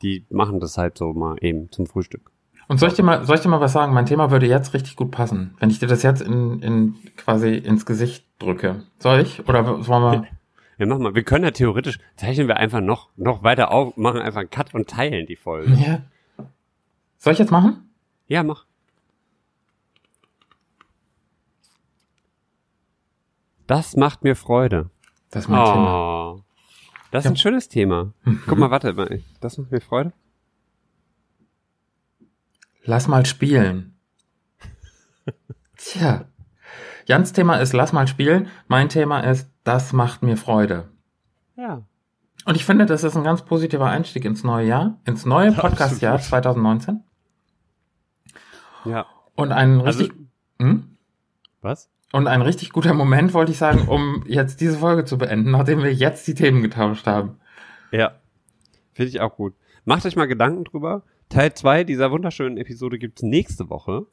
die machen das halt so mal eben zum Frühstück. Und soll ich dir mal, soll ich dir mal was sagen? Mein Thema würde jetzt richtig gut passen, wenn ich dir das jetzt in, in quasi ins Gesicht drücke. Soll ich? Oder wollen wir? (laughs) Ja, mach mal. Wir können ja theoretisch, zeichnen wir einfach noch, noch weiter auf, machen einfach einen Cut und teilen die Folge. Ja. Soll ich jetzt machen? Ja, mach. Das macht mir Freude. Das ist mein Thema. Oh. Das ist ein schönes Thema. Guck mal, warte mal. Das macht mir Freude. Lass mal spielen. (laughs) Tja. Jans Thema ist Lass mal spielen. Mein Thema ist Das macht mir Freude. Ja. Und ich finde, das ist ein ganz positiver Einstieg ins neue Jahr, ins neue (laughs) Podcast-Jahr Absolut. 2019. Ja. Und ein Also, richtig, hm? was? und ein richtig guter Moment, wollte ich sagen, um jetzt diese Folge zu beenden, nachdem wir jetzt die Themen getauscht haben. Ja. Finde ich auch gut. Macht euch mal Gedanken drüber. Teil 2 dieser wunderschönen Episode gibt's nächste Woche.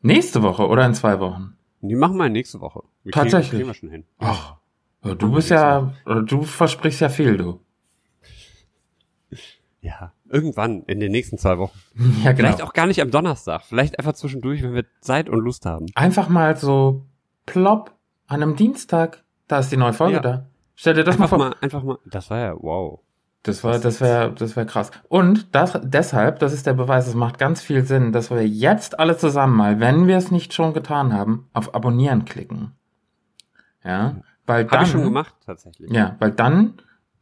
Nächste Woche oder in zwei Wochen? Die machen wir nächste Woche. Wir Tatsächlich? Kriegen, kriegen wir schon hin. Ach, du bist ja, du versprichst ja viel, du. Ja. Irgendwann in den nächsten zwei Wochen. (laughs) Ja, genau. Vielleicht auch gar nicht am Donnerstag. Vielleicht einfach zwischendurch, wenn wir Zeit und Lust haben. Einfach mal so plopp an einem Dienstag, da ist die neue Folge Ja. da. Stell dir das Einfach mal vor. mal, einfach mal. Das war ja wow. Das war, das wäre, das wäre krass. Und das, deshalb, das ist der Beweis, es macht ganz viel Sinn, dass wir jetzt alle zusammen mal, wenn wir es nicht schon getan haben, auf Abonnieren klicken. Ja, weil dann, Habe ich schon gemacht, tatsächlich. ja, weil dann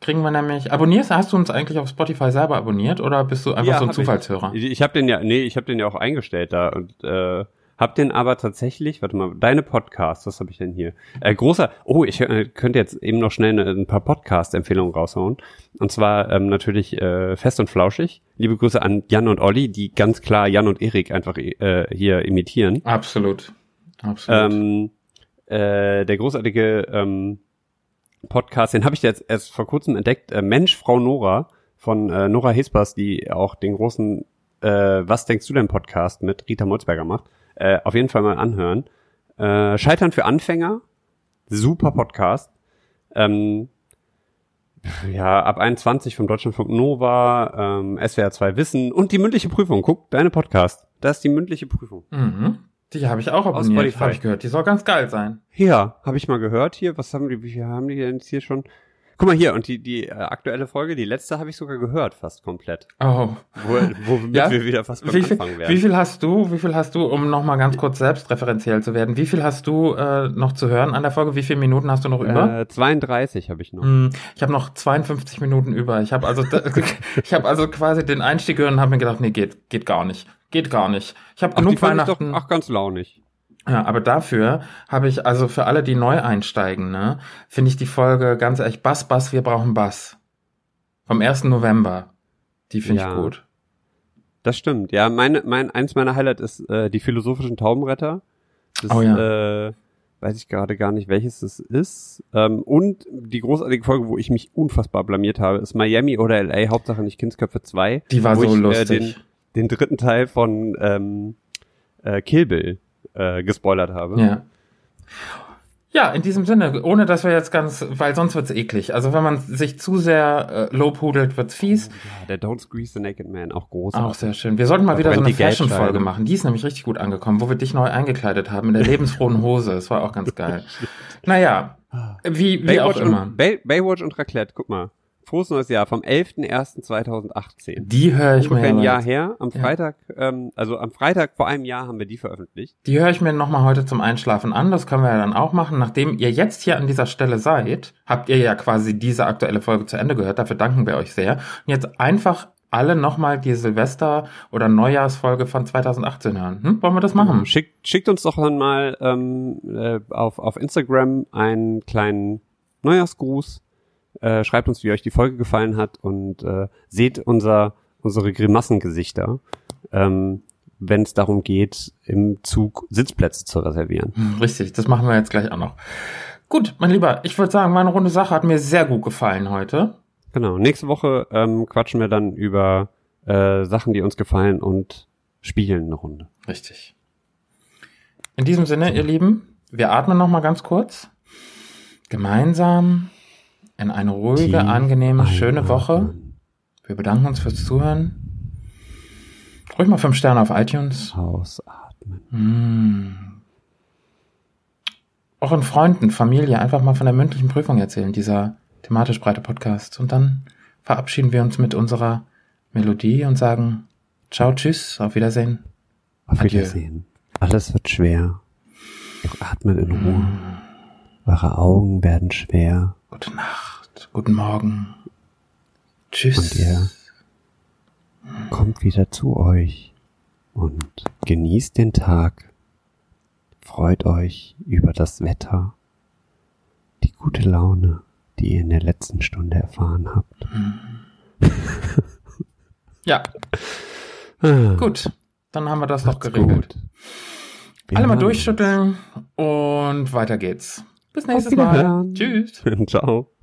kriegen wir nämlich, abonnierst, hast du uns eigentlich auf Spotify selber abonniert oder bist du einfach Ja, so ein. Zufallshörer? Ich, ich habe den ja, nee, ich habe den ja auch eingestellt da und äh, hab den aber tatsächlich, warte mal, deine Podcasts, was habe ich denn hier? Äh, großer, oh, ich äh, könnte jetzt eben noch schnell eine, ein paar Podcast-Empfehlungen raushauen. Und zwar ähm, natürlich äh, Fest und Flauschig. Liebe Grüße an Jan und Olli, die ganz klar Jan und Erik einfach äh, hier imitieren. Absolut. Absolut. Ähm, äh, der großartige ähm, Podcast, den habe ich jetzt erst vor kurzem entdeckt. Äh, Mensch, Frau Nora von äh, Nora Hespers, die auch den großen äh, Was denkst du denn Podcast mit Rita Molzberger macht. Äh, auf jeden Fall mal anhören. Äh, Scheitern für Anfänger, super Podcast. Ähm, ja, ab 21 vom Deutschlandfunk Nova, ähm, SWR 2 Wissen und die mündliche Prüfung. Guck, deine Podcast. Das ist die mündliche Prüfung. mhm. Die habe ich auch abonniert, Spotify. habe ich gehört. Die soll ganz geil sein. Ja, habe ich mal gehört hier. Was haben die, wie viel haben die denn jetzt hier schon? Guck mal hier, und die, die äh, aktuelle Folge, die letzte habe ich sogar gehört, fast komplett. Oh. Wo, womit Ja? wir wieder fast beim Wie viel, Anfang wie werden. viel hast du, wie viel hast du, um nochmal ganz kurz selbstreferenziell zu werden, wie viel hast du äh, noch zu hören an der Folge? Wie viele Minuten hast du noch über? Äh, 32 habe ich noch. Hm, Ich habe noch 52 Minuten über. Ich habe also, (laughs) ich habe also quasi den Einstieg gehört und habe mir gedacht, nee, geht, geht gar nicht, geht gar nicht. Ich habe genug ich doch Weihnachten. ach, ganz launig. Ja, aber dafür habe ich also für alle, die neu einsteigen, ne, finde ich die Folge ganz ehrlich Bass, Bass, wir brauchen Bass vom 1. November. Die finde Ja. ich gut. Das stimmt. Ja, meine, mein, eins meiner Highlight ist äh, die philosophischen Taubenretter. Das, Oh ja. äh, weiß ich gerade gar nicht, welches es ist. Ähm, und die großartige Folge, wo ich mich unfassbar blamiert habe, ist Miami oder LA, Hauptsache nicht Kindsköpfe 2. Die war wo so ich, lustig. Äh, den, den dritten Teil von ähm, äh, Kill Bill äh, gespoilert habe. Ja. Ja, in diesem Sinne, ohne dass wir jetzt ganz, weil sonst wird's eklig. Also wenn man sich zu sehr äh, lobhudelt, wird's fies. Ja, der Don't Squeeze the Naked Man, auch großartig. Auch sehr schön. Wir sollten mal Da wieder so eine. Fashion-Folge machen. Die ist nämlich richtig gut angekommen, wo wir dich neu eingekleidet haben in der lebensfrohen Hose. Das war auch ganz geil. (laughs) naja, wie, wie auch Baywatch immer. und, Bay, Baywatch und Raclette, guck mal. Frohes neues Jahr vom 11.01.2018. Die höre ich Ungefähr mir ein Jahr jetzt- her. Am Ja. Freitag, ähm, also am Freitag vor einem Jahr haben wir die veröffentlicht. Die höre ich mir nochmal heute zum Einschlafen an. Das können wir ja dann auch machen. Nachdem ihr jetzt hier an dieser Stelle seid, habt ihr ja quasi diese aktuelle Folge zu Ende gehört. Dafür danken wir euch sehr. Und jetzt einfach alle nochmal die Silvester- oder Neujahrsfolge von 2018 hören. Hm? Wollen wir das machen? Schickt, schickt uns doch dann mal ähm, äh, auf, auf Instagram einen kleinen Neujahrsgruß. Äh, schreibt uns, wie euch die Folge gefallen hat und äh, seht unser, unsere Grimassengesichter, ähm, wenn es darum geht, im Zug Sitzplätze zu reservieren. Hm, Richtig, das machen wir jetzt gleich auch noch. Gut, mein Lieber, ich würde sagen, meine runde Sache hat mir sehr gut gefallen heute. Genau. Nächste Woche ähm, quatschen wir dann über äh, Sachen, die uns gefallen und spielen eine Runde. Richtig. In diesem Sinne, ihr Lieben, wir atmen noch mal ganz kurz. Gemeinsam in eine ruhige, angenehme, schöne. Woche. Wir bedanken uns fürs Zuhören. Ruhig mal fünf Sterne auf iTunes. Ausatmen. Mm. Auch in Freunden, Familie einfach mal von der mündlichen Prüfung erzählen, dieser thematisch breite Podcast. Und dann verabschieden wir uns mit unserer Melodie und sagen Ciao, tschüss, auf Wiedersehen. Auf Adieu. Wiedersehen. Alles wird schwer. Atmet in Ruhe. Eure Augen werden schwer Gute Nacht, guten Morgen. Tschüss. und ihr kommt wieder zu euch und genießt den Tag. Freut euch über das Wetter, die gute Laune, die ihr in der letzten Stunde erfahren habt. (laughs) Ja, gut. Dann haben wir das doch macht's geregelt. Alle mal durchschütteln und weiter geht's. Bis nächstes. Mal. Tschüss. (laughs) Ciao.